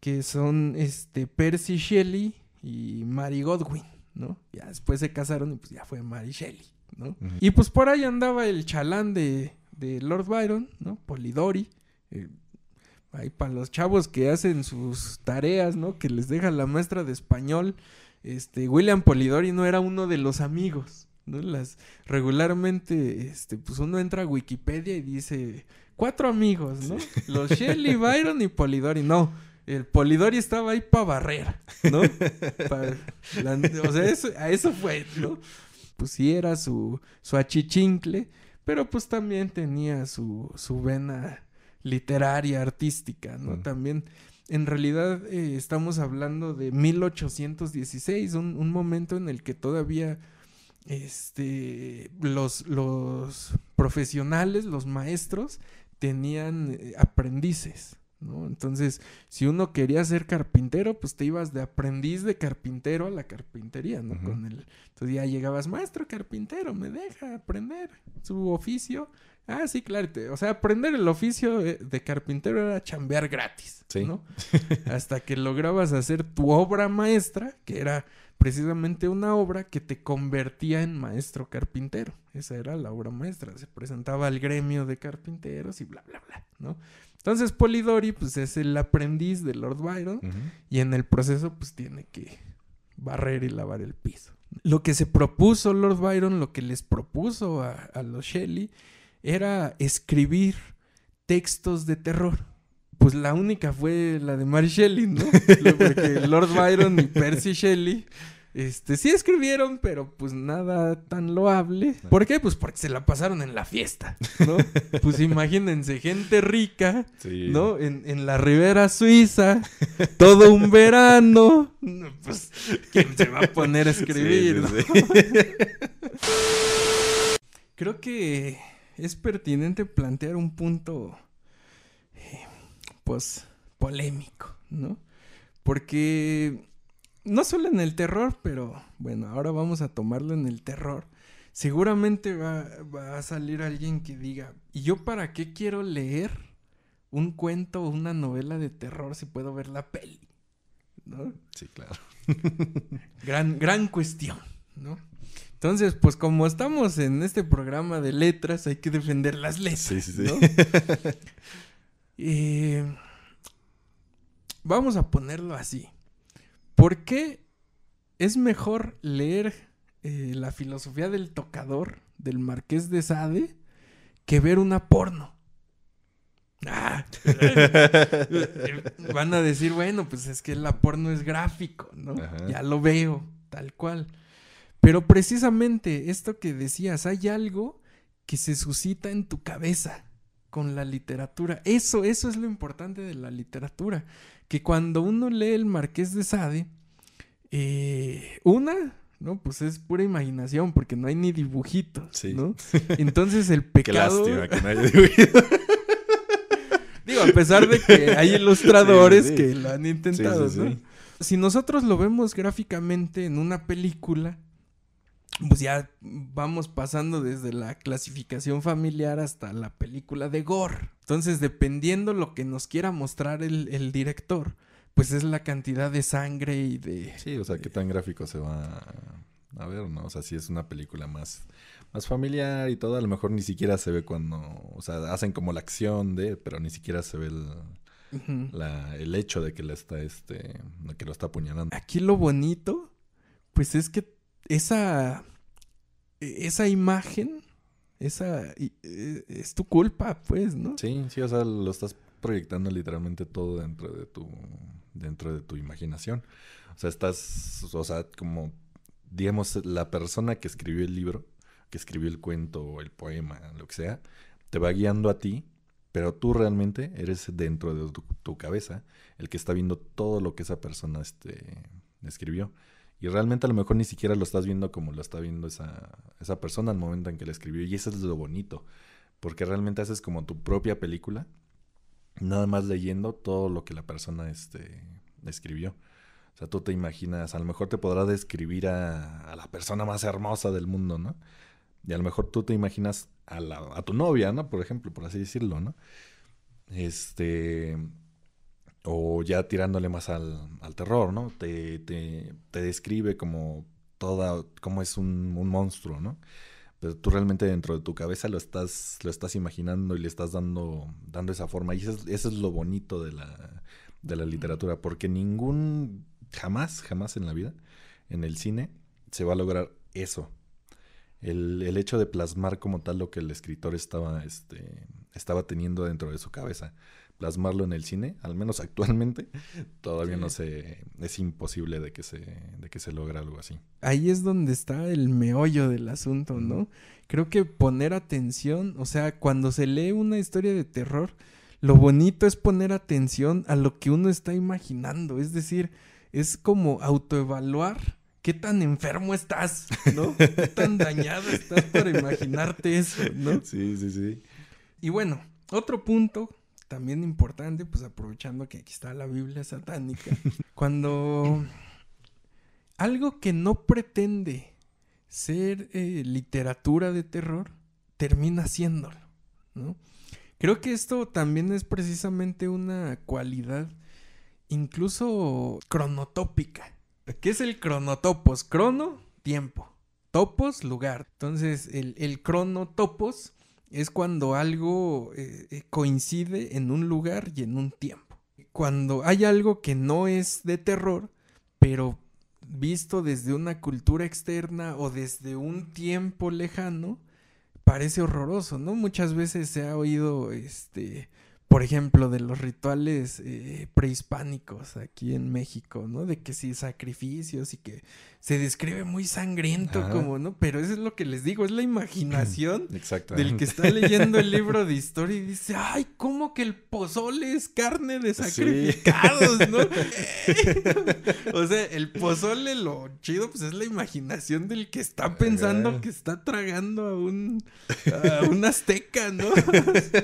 Speaker 1: que son este Percy Shelley y Mary Godwin, ¿no? Ya después se casaron y pues ya fue Mary Shelley. Y pues por ahí andaba el chalán de, Lord Byron, ¿no? Polidori. Eh, ahí para los chavos que hacen sus tareas, ¿no? Que les deja la maestra de español. Este, William Polidori no era uno de los amigos, ¿no? Las, regularmente, este, pues uno entra a Wikipedia y dice, cuatro amigos, ¿no? Los Shelley, Byron y Polidori. No, el Polidori estaba ahí para barrer, ¿no? o sea, eso, a eso fue, ¿no? pues sí era su, su achichincle, pero pues también tenía su, su vena literaria, artística, ¿no? También, en realidad, eh, estamos hablando de 1816, un, un momento en el que todavía este, los, los profesionales, los maestros, tenían eh, aprendices, ¿no? Entonces, si uno quería ser carpintero, pues te ibas de aprendiz de carpintero a la carpintería, ¿no? Con el, entonces ya llegabas, maestro carpintero, me deja aprender su oficio. Ah, sí, claro. o sea, aprender el oficio de carpintero era chambear gratis, ¿no? Hasta que lograbas hacer tu obra maestra, que era precisamente una obra que te convertía en maestro carpintero. Esa era la obra maestra. Se presentaba al gremio de carpinteros y bla, bla, bla, ¿no? Entonces Polidori, pues es el aprendiz de Lord Byron y en el proceso, pues tiene que barrer y lavar el piso. Lo que se propuso Lord Byron, lo que les propuso a, a los Shelley, era escribir textos de terror. Pues la única fue la de Mary Shelley, ¿no? Porque Lord Byron y Percy Shelley este, sí escribieron, pero pues nada tan loable. ¿Por qué? Pues porque se la pasaron en la fiesta, ¿no? pues imagínense, gente rica, ¿no? En, en, la ribera suiza, todo un verano. Pues, ¿quién se va a poner a escribir? Creo que es pertinente plantear un punto, pues, polémico, ¿no? Porque no solo en el terror, pero bueno, ahora vamos a tomarlo en el terror. Seguramente va, a salir alguien que diga, ¿y yo para qué quiero leer un cuento o una novela de terror si puedo ver la peli? ¿No?
Speaker 2: Sí, claro.
Speaker 1: gran, gran cuestión, ¿no? Entonces, pues como estamos en este programa de letras, hay que defender las letras. Sí, sí, sí. Eh, vamos a ponerlo así. ¿Por qué es mejor leer eh, la filosofía del tocador del Marqués de Sade que ver una porno? Ah, van a decir, bueno, pues es que la porno es gráfico, ¿no? Ya lo veo, tal cual. Pero precisamente esto que decías, hay algo que se suscita en tu cabeza con la literatura. Eso, eso es lo importante de la literatura. Que cuando uno lee el Marqués de Sade, eh, una, ¿no? Pues es pura imaginación, porque no hay ni dibujitos, ¿no? Entonces el pecado...
Speaker 2: Qué lástima que no haya dibujito.
Speaker 1: Digo, a pesar de que hay ilustradores que lo han intentado, ¿no? Si nosotros lo vemos gráficamente en una película, pues ya vamos pasando desde la clasificación familiar hasta la película de gore. Entonces, dependiendo lo que nos quiera mostrar el, director, pues es la cantidad de sangre y de...
Speaker 2: Sí, o sea, qué tan gráfico se va a ver, ¿no? O sea, si es una película más, más familiar y todo, a lo mejor ni siquiera se ve cuando, o sea, hacen como la acción de, pero ni siquiera se ve el, el hecho de que le está, este, que lo está apuñalando.
Speaker 1: Aquí lo bonito, pues es que esa, esa imagen, esa, e, es tu culpa, pues, ¿no?
Speaker 2: Sí, sí, o sea, lo estás proyectando literalmente todo dentro de tu, dentro de tu imaginación. O sea, estás, o sea, como, digamos, la persona que escribió el libro, que escribió el cuento el poema, lo que sea, te va guiando a ti, pero tú realmente eres dentro de tu, tu cabeza el que está viendo todo lo que esa persona este, escribió. Y realmente a lo mejor ni siquiera lo estás viendo como lo está viendo esa, esa persona al momento en que la escribió. Y eso es lo bonito. Porque realmente haces como tu propia película. Nada más leyendo todo lo que la persona este, escribió. O sea, tú te imaginas, a lo mejor te podrá describir a, a la persona más hermosa del mundo, ¿no? Y a lo mejor tú te imaginas a, la, a tu novia, ¿no? Por ejemplo, por así decirlo, ¿no? Este o ya tirándole más al, terror, ¿no? Te, te, te, describe como toda, como es un, monstruo, ¿no? Pero tú realmente dentro de tu cabeza lo estás, lo estás imaginando y le estás dando, dando esa forma. Y eso es, lo bonito de la, de la literatura, porque ningún, jamás, jamás en la vida, en el cine, se va a lograr eso. El, el hecho de plasmar como tal lo que el escritor estaba, este, estaba teniendo dentro de su cabeza plasmarlo en el cine, al menos actualmente, todavía no se es imposible de que se de que se logre algo así.
Speaker 1: Ahí es donde está el meollo del asunto, ¿no? Creo que poner atención, o sea, cuando se lee una historia de terror, lo bonito es poner atención a lo que uno está imaginando, es decir, es como autoevaluar qué tan enfermo estás, ¿no? Qué tan dañado estás para imaginarte eso, ¿no?
Speaker 2: Sí, sí, sí.
Speaker 1: Y bueno, otro punto también importante, pues aprovechando que aquí está la Biblia satánica, cuando algo que no pretende ser eh, literatura de terror, termina siéndolo, ¿no? Creo que esto también es precisamente una cualidad incluso cronotópica. ¿Qué es el cronotopos? Crono, tiempo. Topos, lugar. Entonces, el, el cronotopos es cuando algo eh, eh, coincide en un lugar y en un tiempo. Cuando hay algo que no es de terror, pero visto desde una cultura externa o desde un tiempo lejano, parece horroroso, ¿no? Muchas veces se ha oído este por ejemplo, de los rituales eh, prehispánicos aquí en México, ¿no? De que sí, sacrificios y que se describe muy sangriento como, ¿no? Pero eso es lo que les digo, es la imaginación del que está leyendo el libro de historia y dice, ay, ¿cómo que el pozole es carne de sacrificados, ¿no? o sea, el pozole, lo chido, pues es la imaginación del que está pensando que está tragando a un, a un azteca, ¿no?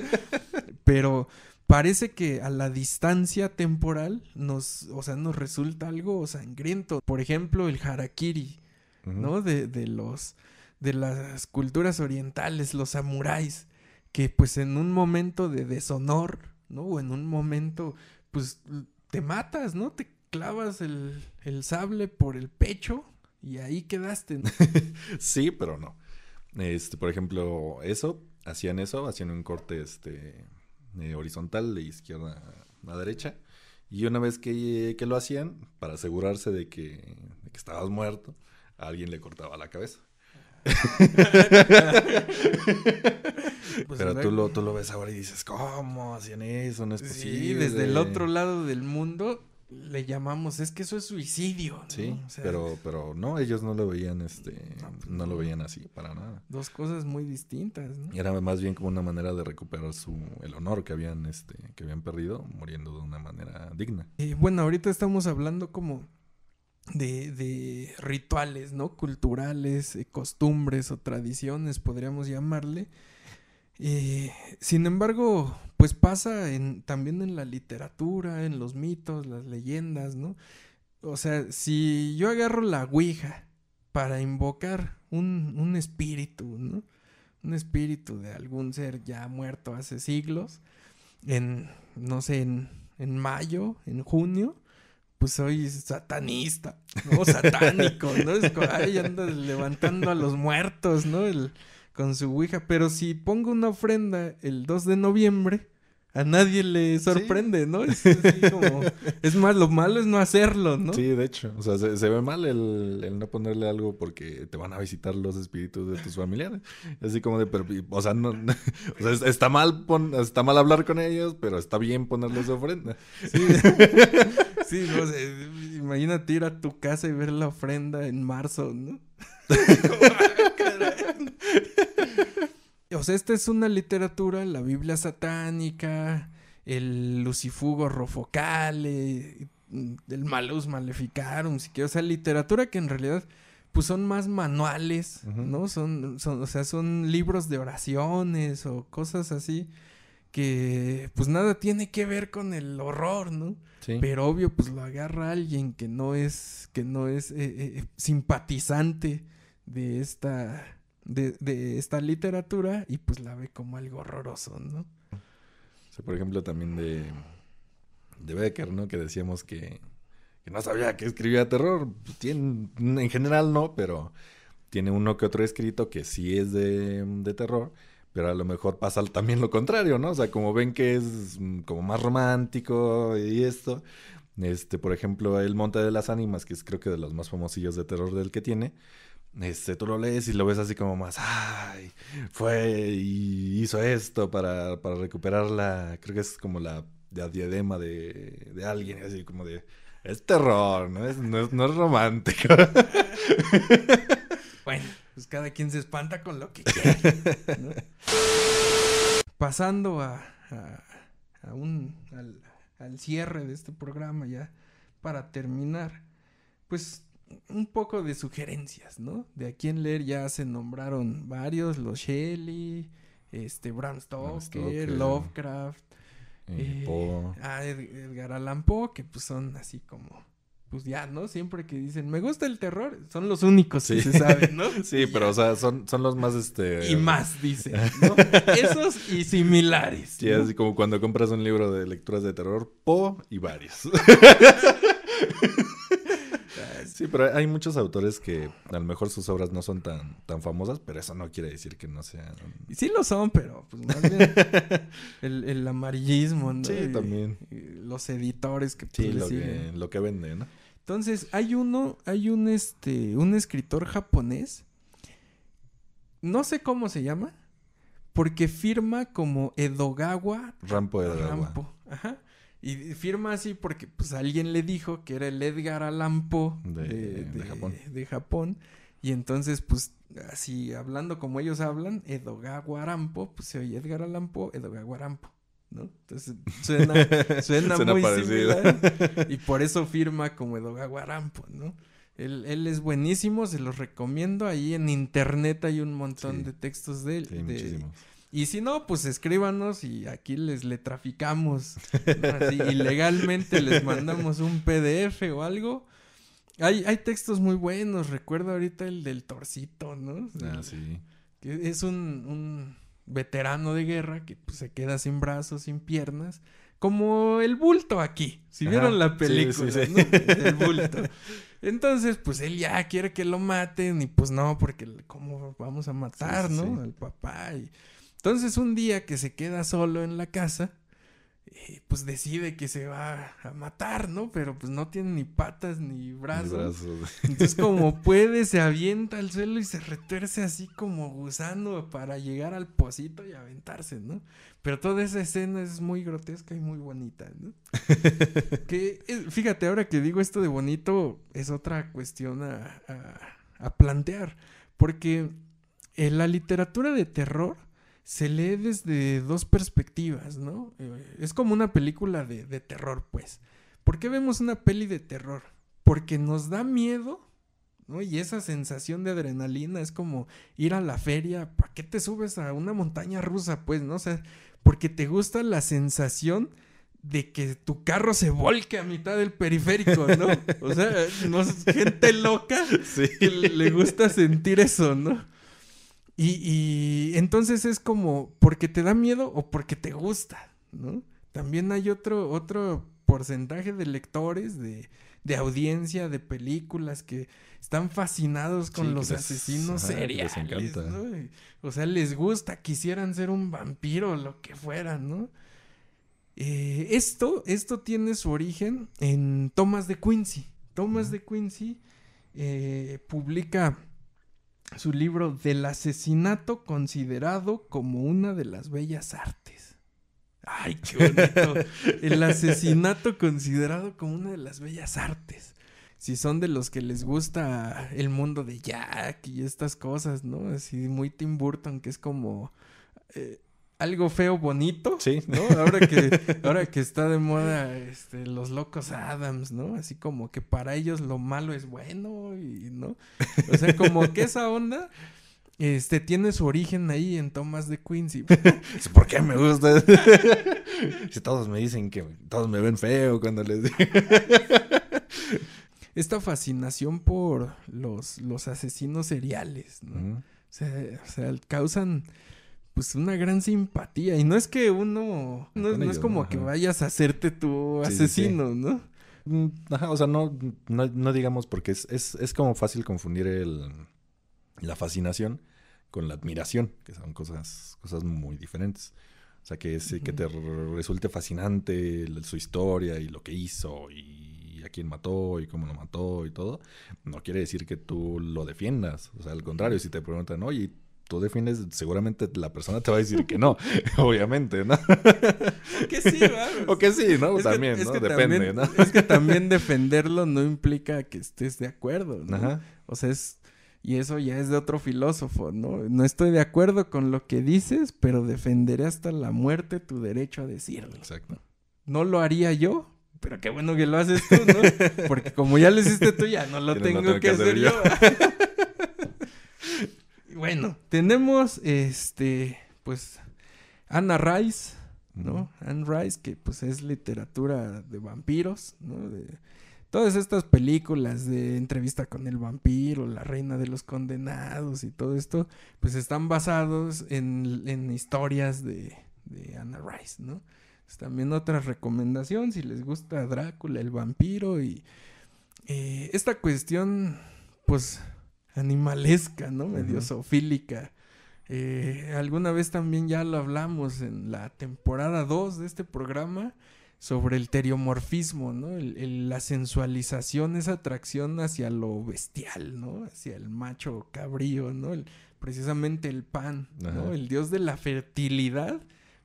Speaker 1: Pero parece que a la distancia temporal nos, o sea, nos resulta algo sangriento. Por ejemplo, el harakiri, ¿no? De, de, los, de las culturas orientales, los samuráis, que pues en un momento de deshonor, ¿no? O en un momento, pues te matas, ¿no? Te clavas el, el sable por el pecho y ahí quedaste.
Speaker 2: sí, pero no. Este, por ejemplo, eso, hacían eso, hacían un corte, este, eh, horizontal de izquierda a derecha. Y una vez que, lo hacían, para asegurarse de que, estabas muerto, alguien le cortaba la cabeza. Pues Pero tú lo, ves ahora y dices, ¿cómo hacían eso? No es posible.
Speaker 1: desde el otro lado del mundo le llamamos, es que eso es suicidio. ¿no?
Speaker 2: Sí,
Speaker 1: O sea,
Speaker 2: pero, pero no, ellos no lo veían, este,
Speaker 1: No, pues
Speaker 2: no lo veían así, para nada.
Speaker 1: Dos cosas muy distintas, ¿no?
Speaker 2: Era más bien como una manera de recuperar su, el honor que habían, este, que habían perdido, muriendo de una manera digna.
Speaker 1: Eh, bueno, ahorita estamos hablando como de, de rituales, ¿no? Culturales, eh, costumbres o tradiciones, podríamos llamarle. Eh, sin embargo, pues pasa en, también en la literatura, en los mitos, las leyendas, ¿no? O sea, si yo agarro la Ouija para invocar un, un espíritu, ¿no? Un espíritu de algún ser ya muerto hace siglos, en, no sé, en, en mayo, en junio, pues soy satanista, ¿no? Satánico, ¿no? Es como, ay, anda levantando a los muertos, ¿no? El, con su ouija. Pero si pongo una ofrenda el 2 de noviembre, a nadie le sorprende, ¿no? Es, así como- es más, lo malo es no hacerlo, ¿no?
Speaker 2: Sí, de hecho. O sea, se, se ve mal el, el no ponerle algo porque te van a visitar los espíritus de tus familiares. Así como de, pero, o sea, no, o sea, es- está mal pon- está mal hablar con ellos, pero está bien ponerles ofrenda.
Speaker 1: Sí, sí, no imagínate ir a tu casa y ver la ofrenda en marzo, ¿no? O sea, esta es una literatura, la Biblia satánica, el Lucifugo Rofocale, el Malus Maleficarum, si quieres, o sea, literatura que en realidad pues son más manuales. ¿no? Son, son, o sea, son libros de oraciones o cosas así que pues nada tiene que ver con el horror, ¿no?
Speaker 2: Sí.
Speaker 1: Pero obvio, pues lo agarra alguien que no es, que no es eh, eh, simpatizante de esta, de, de esta literatura y pues la ve como algo horroroso, ¿no?
Speaker 2: O sea, por ejemplo, también de, de Becker, ¿no? Que decíamos que, que no sabía que escribía terror. Pues tiene, en general no, pero tiene uno que otro escrito que sí es de, de terror. Pero a lo mejor pasa también lo contrario, ¿no? O sea, como ven que es mm, como más romántico y esto. Este, por ejemplo, El Monte de las Ánimas, que es creo que de los más famosillos de terror del que tiene. Este, tú lo lees y lo ves así como más, ay, fue y hizo esto para, para recuperar la, creo que es como la, diadema de, de alguien, así como de, es terror, ¿no? Es, no, es, no es romántico.
Speaker 1: Bueno, pues cada quien se espanta con lo que quiere. Pasando a, a, a un, al, al cierre de este programa ya, para terminar, pues un poco de sugerencias, ¿no? De a quién leer ya se nombraron varios, los Shelley, este, Bram Stoker,
Speaker 2: Stoker.
Speaker 1: Lovecraft,
Speaker 2: Eh, Poe.
Speaker 1: ah, Ed- Edgar Allan Poe, que pues son así como, pues ya, ¿no? Siempre que dicen, me gusta el terror, son los únicos que
Speaker 2: Sí.
Speaker 1: se saben, ¿no?
Speaker 2: Sí, pero o sea, son, son los más, este...
Speaker 1: y más, dicen, ¿no? Esos y similares.
Speaker 2: Sí,
Speaker 1: ¿no?
Speaker 2: así como cuando compras un libro de lecturas de terror, Po y varios. Sí, pero hay muchos autores que a lo mejor sus obras no son tan, tan famosas, pero eso no quiere decir que no sean...
Speaker 1: Sí lo son, pero pues más bien el, el amarillismo, ¿no?
Speaker 2: Sí,
Speaker 1: Y-
Speaker 2: también.
Speaker 1: y los editores que pues,
Speaker 2: Sí,
Speaker 1: le
Speaker 2: lo
Speaker 1: siguen.
Speaker 2: que, lo que vende, ¿no?
Speaker 1: Entonces, hay uno, hay un este, un escritor japonés. No sé cómo se llama. Porque firma como Edogawa
Speaker 2: Rampo agua.
Speaker 1: Rampo. Ajá. Y firma así porque pues alguien le dijo que era el Edgar Allan Poe
Speaker 2: De-
Speaker 1: de,
Speaker 2: de Japón.
Speaker 1: de Japón. Y entonces, pues, así hablando como ellos hablan, Edogawa Rampo, pues se oye Edgar Allan Poe, Edogawa ¿no? Entonces suena, suena,
Speaker 2: Suena
Speaker 1: muy
Speaker 2: parecido.
Speaker 1: similar. Y por eso firma como Edogawa Rampo, ¿no? Él, él es buenísimo, se los recomiendo. Ahí en internet hay un montón
Speaker 2: Sí.
Speaker 1: de textos de él.
Speaker 2: Sí,
Speaker 1: de-
Speaker 2: muchísimos.
Speaker 1: Y si no, pues escríbanos y aquí les le traficamos. ¿no? Así, ilegalmente les mandamos un PDF o algo. Hay, hay textos muy buenos. Recuerdo ahorita el del torcito, ¿no?
Speaker 2: Ah,
Speaker 1: El-
Speaker 2: sí.
Speaker 1: que es un, un veterano de guerra que pues, se queda sin brazos, sin piernas. Como el bulto aquí. Si
Speaker 2: Ajá,
Speaker 1: vieron la película,
Speaker 2: sí, sí.
Speaker 1: ¿no? El bulto. Entonces, pues él ya quiere que lo maten. Y pues no, porque ¿cómo vamos a matar, no? Al papá. Y... Entonces, un día que se queda solo en la casa, eh, pues decide que se va a matar, ¿no? Pero pues no tiene ni patas ni brazos. Entonces como puede se avienta al suelo y se retuerce así como gusano para llegar al pocito y aventarse, ¿no? Pero toda esa escena es muy grotesca y muy bonita, ¿no? que, eh, fíjate, ahora que digo esto de bonito, es otra cuestión a, a- a plantear. Porque en la literatura de terror se lee desde dos perspectivas, ¿no? Eh, es como una película de, de terror, pues. ¿Por qué vemos una peli de terror? Porque nos da miedo, ¿no? Y esa sensación de adrenalina es como ir a la feria. ¿Para qué te subes a una montaña rusa, pues, no? O sea, porque te gusta la sensación de que tu carro se volque a mitad del periférico, ¿no? O sea, no, gente loca
Speaker 2: Sí.
Speaker 1: que le gusta sentir eso, ¿no? Y, y entonces es como porque te da miedo o porque te gusta, ¿no? También hay otro, otro porcentaje de lectores, de, de audiencia, de películas que están fascinados con
Speaker 2: Sí,
Speaker 1: los
Speaker 2: les-
Speaker 1: asesinos
Speaker 2: ajá, les
Speaker 1: seriales,
Speaker 2: encanta.
Speaker 1: ¿no? Y, O sea, les gusta, quisieran ser un vampiro o lo que fuera, ¿no? Eh, esto, esto tiene su origen en Thomas de Quincy. Thomas de Quincy eh, publica su libro Del asesinato considerado como una de las bellas artes. Ay, qué bonito. El asesinato considerado como una de las bellas artes. Si son de los que les gusta el mundo de Jack y estas cosas, ¿no? Así muy Tim Burton, que es como eh, algo feo bonito.
Speaker 2: Sí.
Speaker 1: ¿no? Ahora que, ahora que está de moda este, los locos Adams, ¿no? Así como que para ellos lo malo es bueno y, ¿no? O sea, como que esa onda, este, tiene su origen ahí en Thomas de Quincy.
Speaker 2: ¿Por qué me gusta? si todos me dicen que todos me ven feo cuando les digo.
Speaker 1: Esta fascinación por los, los asesinos seriales, ¿no?
Speaker 2: Ujú.
Speaker 1: O sea, o sea, causan pues una gran simpatía. Y no es que uno, no, no es como que vayas a hacerte tu
Speaker 2: Sí, sí, sí.
Speaker 1: asesino, ¿no?
Speaker 2: Mm, Ajá, o sea, no, no, no digamos porque es, es, es como fácil confundir el, la fascinación con la admiración, que son cosas, cosas muy diferentes. O sea, que, es, que te re- resulte fascinante su historia y lo que hizo y a quién mató y cómo lo mató y todo, no quiere decir que tú lo defiendas. O sea, al contrario, si te preguntan, oye, tú defiendes, seguramente la persona te va a decir que no, obviamente, ¿no?
Speaker 1: Que sí, ¿verdad?
Speaker 2: o que sí, ¿no?
Speaker 1: Es que-
Speaker 2: también,
Speaker 1: es
Speaker 2: ¿no?
Speaker 1: que
Speaker 2: Depende,
Speaker 1: también-
Speaker 2: ¿no?
Speaker 1: Es que también defenderlo no implica que estés de acuerdo, ¿no?
Speaker 2: Ajá.
Speaker 1: O sea, es... Y eso ya es de otro filósofo, ¿no? No estoy de acuerdo con lo que dices, pero defenderé hasta la muerte tu derecho a decirlo.
Speaker 2: Exacto.
Speaker 1: No lo haría yo, pero qué bueno que lo haces tú, ¿no? Porque como ya lo hiciste tú, ya no lo
Speaker 2: no
Speaker 1: tengo que
Speaker 2: que hacer
Speaker 1: hacer yo. Bueno, tenemos este, pues, Anna Rice, ¿no? Anne Rice, que pues es literatura de vampiros, ¿no? De todas estas películas de entrevista con el vampiro, la reina de los condenados y todo esto, pues están basados en, en historias de, de Anna Rice, ¿no? Es también otra recomendación, si les gusta Drácula, el vampiro y eh, esta cuestión, pues, animalesca, ¿no? Medio zoofílica. Eh, alguna vez también ya lo hablamos en la temporada 2 de este programa sobre el teriomorfismo, ¿no? El- el- la sensualización, esa atracción hacia lo bestial, ¿no? Hacia el macho cabrío, ¿no? El- precisamente el pan, ¿no?
Speaker 2: Ajá.
Speaker 1: El dios de la fertilidad,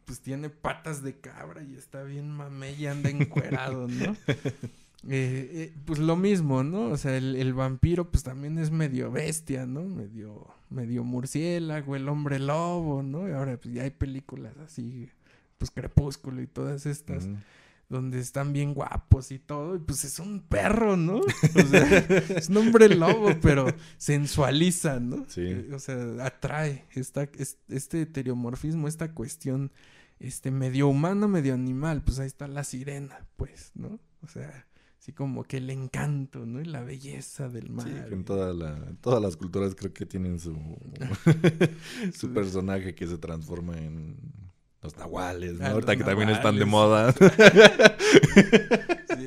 Speaker 1: pues tiene patas de cabra y está bien mamé y anda encuerado, ¿no? Eh, eh, pues lo mismo, ¿no? O sea, el, el vampiro pues también es medio bestia, ¿no? Medio, medio murciélago, el hombre lobo, ¿no? Y ahora pues ya hay películas así, pues Crepúsculo y todas estas, donde están bien guapos y todo, y pues es un perro, ¿no? O sea, es un hombre lobo, pero sensualiza, ¿no?
Speaker 2: Sí.
Speaker 1: Eh, O sea, atrae esta, es- este heteromorfismo, esta cuestión, este, medio humana, medio animal, pues ahí está la sirena, pues, ¿no? O sea, así como que el encanto, ¿no? Y la belleza del mar.
Speaker 2: Sí, en toda la, todas las culturas creo que tienen su, su personaje que se transforma en los nahuales, ¿no?
Speaker 1: Ah,
Speaker 2: Ahorita que también están de moda.
Speaker 1: Sí.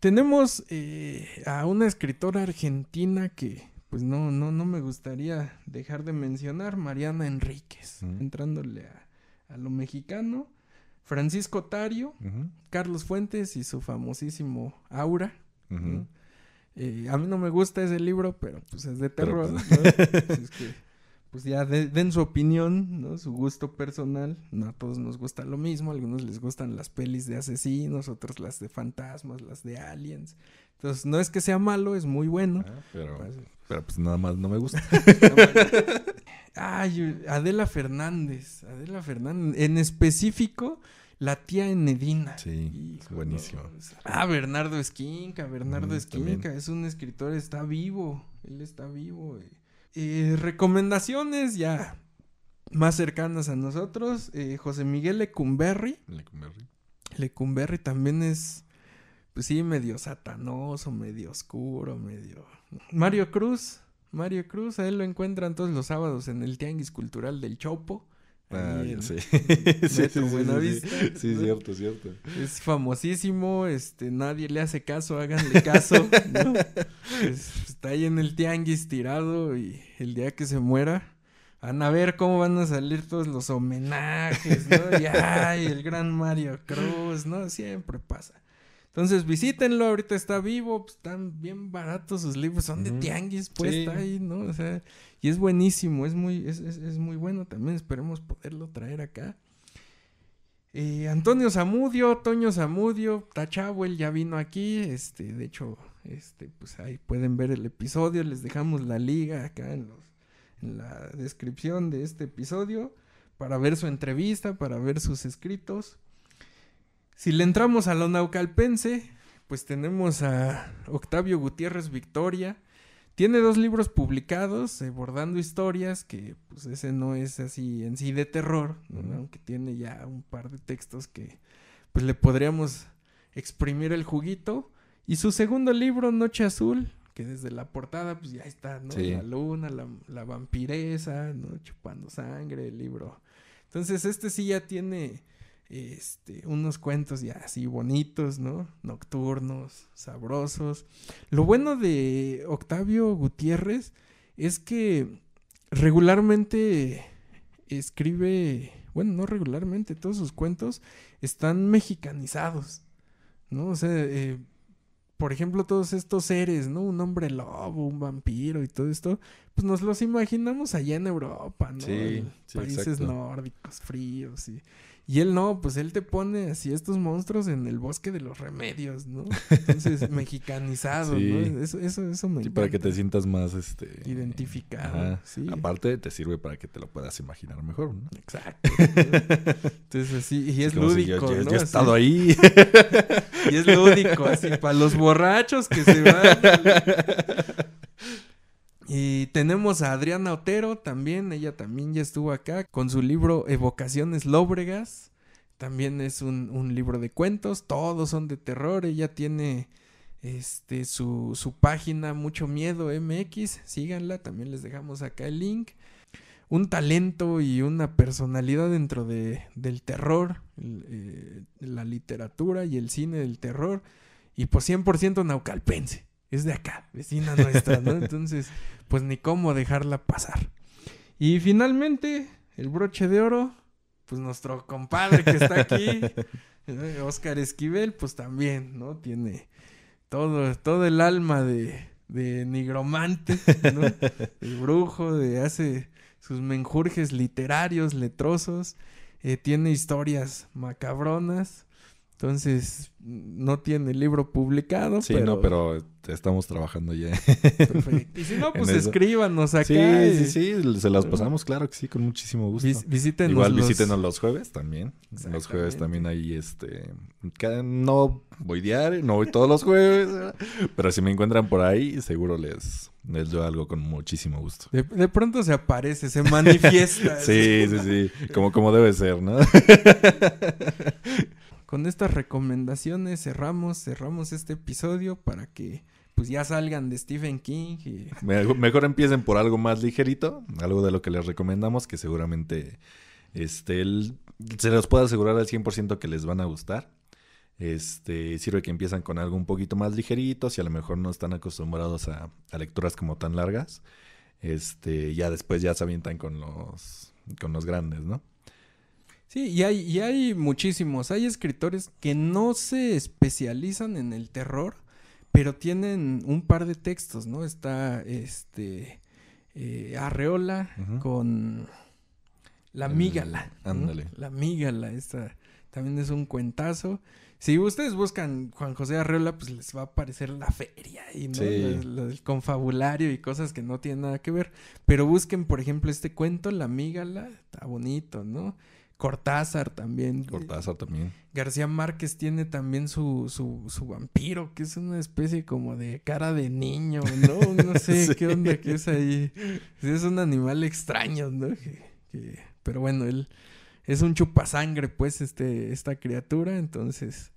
Speaker 1: Tenemos eh, a una escritora argentina que, pues no, no, no me gustaría dejar de mencionar, Mariana Enríquez, entrándole a, a lo mexicano. Francisco Tario, Carlos Fuentes y su famosísimo Aura. Eh, a mí no me gusta ese libro, pero pues es de
Speaker 2: Pero,
Speaker 1: terror.
Speaker 2: pues,
Speaker 1: ¿no? Pues, es que, pues ya de- den su opinión, ¿no? Su gusto personal. No a todos nos gusta lo mismo. A algunos les gustan las pelis de asesinos, otros las de fantasmas, las de aliens. Entonces, no es que sea malo, es muy bueno.
Speaker 2: Ah, pero,
Speaker 1: Pues,
Speaker 2: pero pues nada más no me gusta.
Speaker 1: Ay, Adela Fernández. Adela Fernández. En específico, la tía Enedina.
Speaker 2: Sí, buenísimo.
Speaker 1: Ah, Bernardo Esquinca. Bernardo
Speaker 2: Mm,
Speaker 1: Esquinca
Speaker 2: también.
Speaker 1: es un escritor, está vivo. Él está vivo. eh. Eh, recomendaciones ya más cercanas a nosotros. eh, José Miguel Lecumberri.
Speaker 2: Lecumberri.
Speaker 1: Lecumberri también es, pues sí, medio satanoso, medio oscuro, medio... Mario Cruz, Mario Cruz, a él lo encuentran todos los sábados en el Tianguis Cultural del Chopo.
Speaker 2: Ah,
Speaker 1: ahí.
Speaker 2: Sí, sí,
Speaker 1: Metro
Speaker 2: sí, sí,
Speaker 1: Buenavista,
Speaker 2: sí. Sí,
Speaker 1: ¿no?
Speaker 2: cierto, cierto.
Speaker 1: Es famosísimo, este, nadie le hace caso, háganle caso, ¿no? Es- está ahí en el Tianguis tirado y el día que se muera... Van a ver cómo van a salir todos los homenajes, ¿no? Y ay, el gran Mario Cruz, ¿no? Siempre pasa. Entonces visítenlo, ahorita está vivo, pues, están bien baratos sus libros, son de tianguis, pues
Speaker 2: Sí.
Speaker 1: está ahí, ¿no? O sea, y es buenísimo, es muy, es, es- es muy bueno también, esperemos poderlo traer acá. Eh, Antonio Zamudio, Toño Zamudio, Tachawel ya vino aquí, este, de hecho, este, pues ahí pueden ver el episodio, les dejamos la liga acá en los, en la descripción de este episodio para ver su entrevista, para ver sus escritos. Si le entramos a lo naucalpense, pues tenemos a Octavio Gutiérrez Victoria. Tiene dos libros publicados, eh, Bordando Historias, que pues ese no es así en sí de terror, aunque tiene ya un par de textos que pues le podríamos exprimir el juguito. Y su segundo libro, Noche Azul, que desde la portada pues ya está, ¿no?
Speaker 2: Sí.
Speaker 1: La luna, la, la vampiresa, ¿no? Chupando sangre, el libro. Entonces este sí ya tiene este, unos cuentos ya así bonitos, ¿no? Nocturnos, sabrosos. Lo bueno de Octavio Gutiérrez es que regularmente escribe, bueno, no regularmente, todos sus cuentos están mexicanizados, ¿no? O sea, eh, por ejemplo, todos estos seres, ¿no? Un hombre lobo, un vampiro y todo esto, pues nos los imaginamos allá en Europa, ¿no?
Speaker 2: Sí,
Speaker 1: países
Speaker 2: exacto.
Speaker 1: nórdicos, fríos y... Y él no, pues él te pone así estos monstruos en el bosque de los remedios, ¿no? Entonces, mexicanizado,
Speaker 2: Sí.
Speaker 1: ¿no? Eso, eso, eso me
Speaker 2: Sí, para que te
Speaker 1: encanta.
Speaker 2: sientas más, este...
Speaker 1: Identificado,
Speaker 2: ajá.
Speaker 1: sí.
Speaker 2: Aparte, te sirve para que te lo puedas imaginar mejor, ¿no?
Speaker 1: Exacto. Entonces, así, y es
Speaker 2: Como si yo-
Speaker 1: lúdico,
Speaker 2: yo,
Speaker 1: ¿no?
Speaker 2: yo he
Speaker 1: Así.
Speaker 2: estado ahí.
Speaker 1: Y es lúdico, así, para los borrachos que se van. Y tenemos a Adriana Otero también, ella también ya estuvo acá con su libro Evocaciones Lóbregas. También es un, un libro de cuentos, todos son de terror. Ella tiene este su, su página Mucho Miedo MX, síganla, también les dejamos acá el link. Un talento y una personalidad dentro de, del terror, eh, la literatura y el cine del terror. Y pues 100% naucalpense, es de acá, vecina nuestra, ¿no? Entonces, pues ni cómo dejarla pasar. Y finalmente, el broche de oro, pues nuestro compadre que está aquí, Oscar Esquivel, pues también, ¿no? Tiene todo, todo el alma de, de nigromante, ¿no? El brujo, de hace sus menjurjes literarios, letrosos, eh, tiene historias macabronas. Entonces, no tiene libro publicado.
Speaker 2: Sí,
Speaker 1: pero,
Speaker 2: no, pero estamos trabajando ya.
Speaker 1: Perfecto. Y si no, pues escríbanos acá.
Speaker 2: Sí,
Speaker 1: y
Speaker 2: sí, sí, se las pasamos, claro que sí, con muchísimo gusto.
Speaker 1: vis- visítenos
Speaker 2: Igual
Speaker 1: los-
Speaker 2: visítenos los jueves también. Los jueves también ahí, este... No voy diario, no voy todos los jueves, pero si me encuentran por ahí, seguro les, les doy algo con muchísimo gusto.
Speaker 1: De, de pronto se aparece, se manifiesta.
Speaker 2: Sí, sí, sí, como, como debe ser, ¿no?
Speaker 1: Con estas recomendaciones cerramos, cerramos este episodio para que pues ya salgan de Stephen King y
Speaker 2: Me- Mejor empiecen por algo más ligerito, algo de lo que les recomendamos, que seguramente este, se los puedo asegurar al 100% que les van a gustar. Este, sirve que empiezan con algo un poquito más ligerito, si a lo mejor no están acostumbrados a, a lecturas como tan largas. Este, ya después ya se avientan con los, con los grandes, ¿no?
Speaker 1: Sí, y hay, y hay muchísimos. Hay escritores que no se especializan en el terror, pero tienen un par de textos, ¿no? Está este eh, Arreola con La
Speaker 2: El-
Speaker 1: Mígala. ¿no?
Speaker 2: ándale.
Speaker 1: La Mígala, esta también es un cuentazo. Si ustedes buscan Juan José Arreola, pues les va a aparecer la feria y ¿no?
Speaker 2: Sí.
Speaker 1: Lo- lo del confabulario y cosas que no tienen nada que ver. Pero busquen, por ejemplo, este cuento, La Mígala, está bonito, ¿no? Cortázar también.
Speaker 2: Cortázar también.
Speaker 1: García Márquez tiene también su, su, su vampiro, que es una especie como de cara de niño, ¿no? No sé
Speaker 2: Sí.
Speaker 1: qué onda que es ahí. Es un animal extraño, ¿no? Que- que- Pero bueno, él es un chupasangre, pues, este, esta criatura, entonces...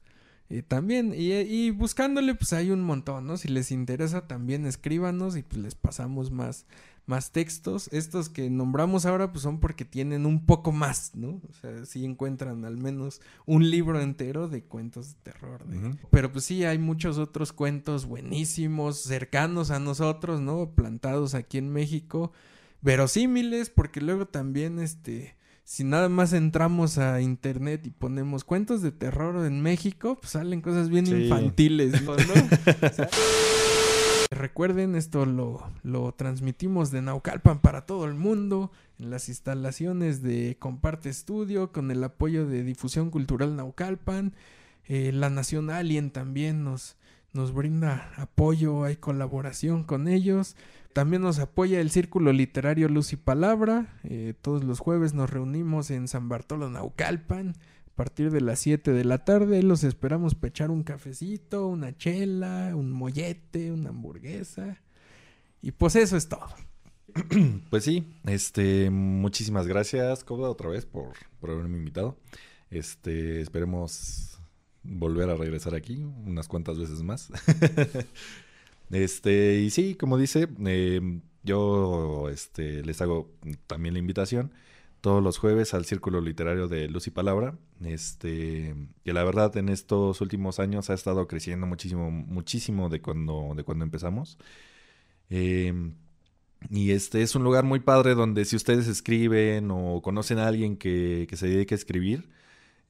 Speaker 1: eh, también, y, y buscándole, pues hay un montón, ¿no? Si les interesa, también escríbanos y pues les pasamos más, más textos. Estos que nombramos ahora, pues son porque tienen un poco más, ¿no? O sea, sí encuentran al menos un libro entero de cuentos de terror.
Speaker 2: Ujú.
Speaker 1: Pero pues sí, hay muchos otros cuentos buenísimos, cercanos a nosotros, ¿no? Plantados aquí en México, verosímiles, porque luego también, este, si nada más entramos a internet y ponemos cuentos de terror en México, pues salen cosas bien
Speaker 2: Sí.
Speaker 1: infantiles, ¿no? ¿no? O sea, Recuerden, esto lo, lo transmitimos de Naucalpan para todo el mundo, en las instalaciones de Comparte Estudio, con el apoyo de Difusión Cultural Naucalpan. Eh, la Nación Alien también nos, nos brinda apoyo, hay colaboración con ellos. También nos apoya el Círculo Literario Luz y Palabra. Eh, todos los jueves nos reunimos en San Bartolo, Naucalpan. Partir de las 7 de la tarde los esperamos para echar un cafecito, una chela, un mollete, una hamburguesa. Y pues eso es todo.
Speaker 2: Pues sí, este, muchísimas gracias, Cobra, otra vez por, por haberme invitado. Este, esperemos volver a regresar aquí unas cuantas veces más. este, y sí, como dice, eh, yo este, les hago también la invitación todos los jueves al Círculo Literario de Luz y Palabra. Este, que la verdad en estos últimos años ha estado creciendo muchísimo, muchísimo de cuando, de cuando empezamos. Eh, y este es un lugar muy padre donde si ustedes escriben o conocen a alguien que, que se dedique a escribir,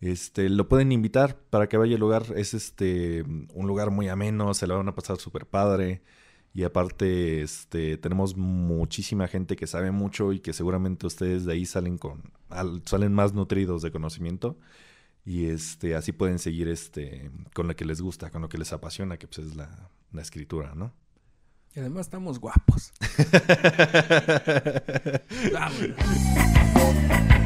Speaker 2: este, lo pueden invitar para que vaya al lugar. Es este un lugar muy ameno, se lo van a pasar súper padre. Y aparte, este, tenemos muchísima gente que sabe mucho y que seguramente ustedes de ahí salen con, al- salen más nutridos de conocimiento. Y este, así pueden seguir este, con lo que les gusta, con lo que les apasiona, que pues es la, la escritura, ¿no?
Speaker 1: Y además estamos guapos.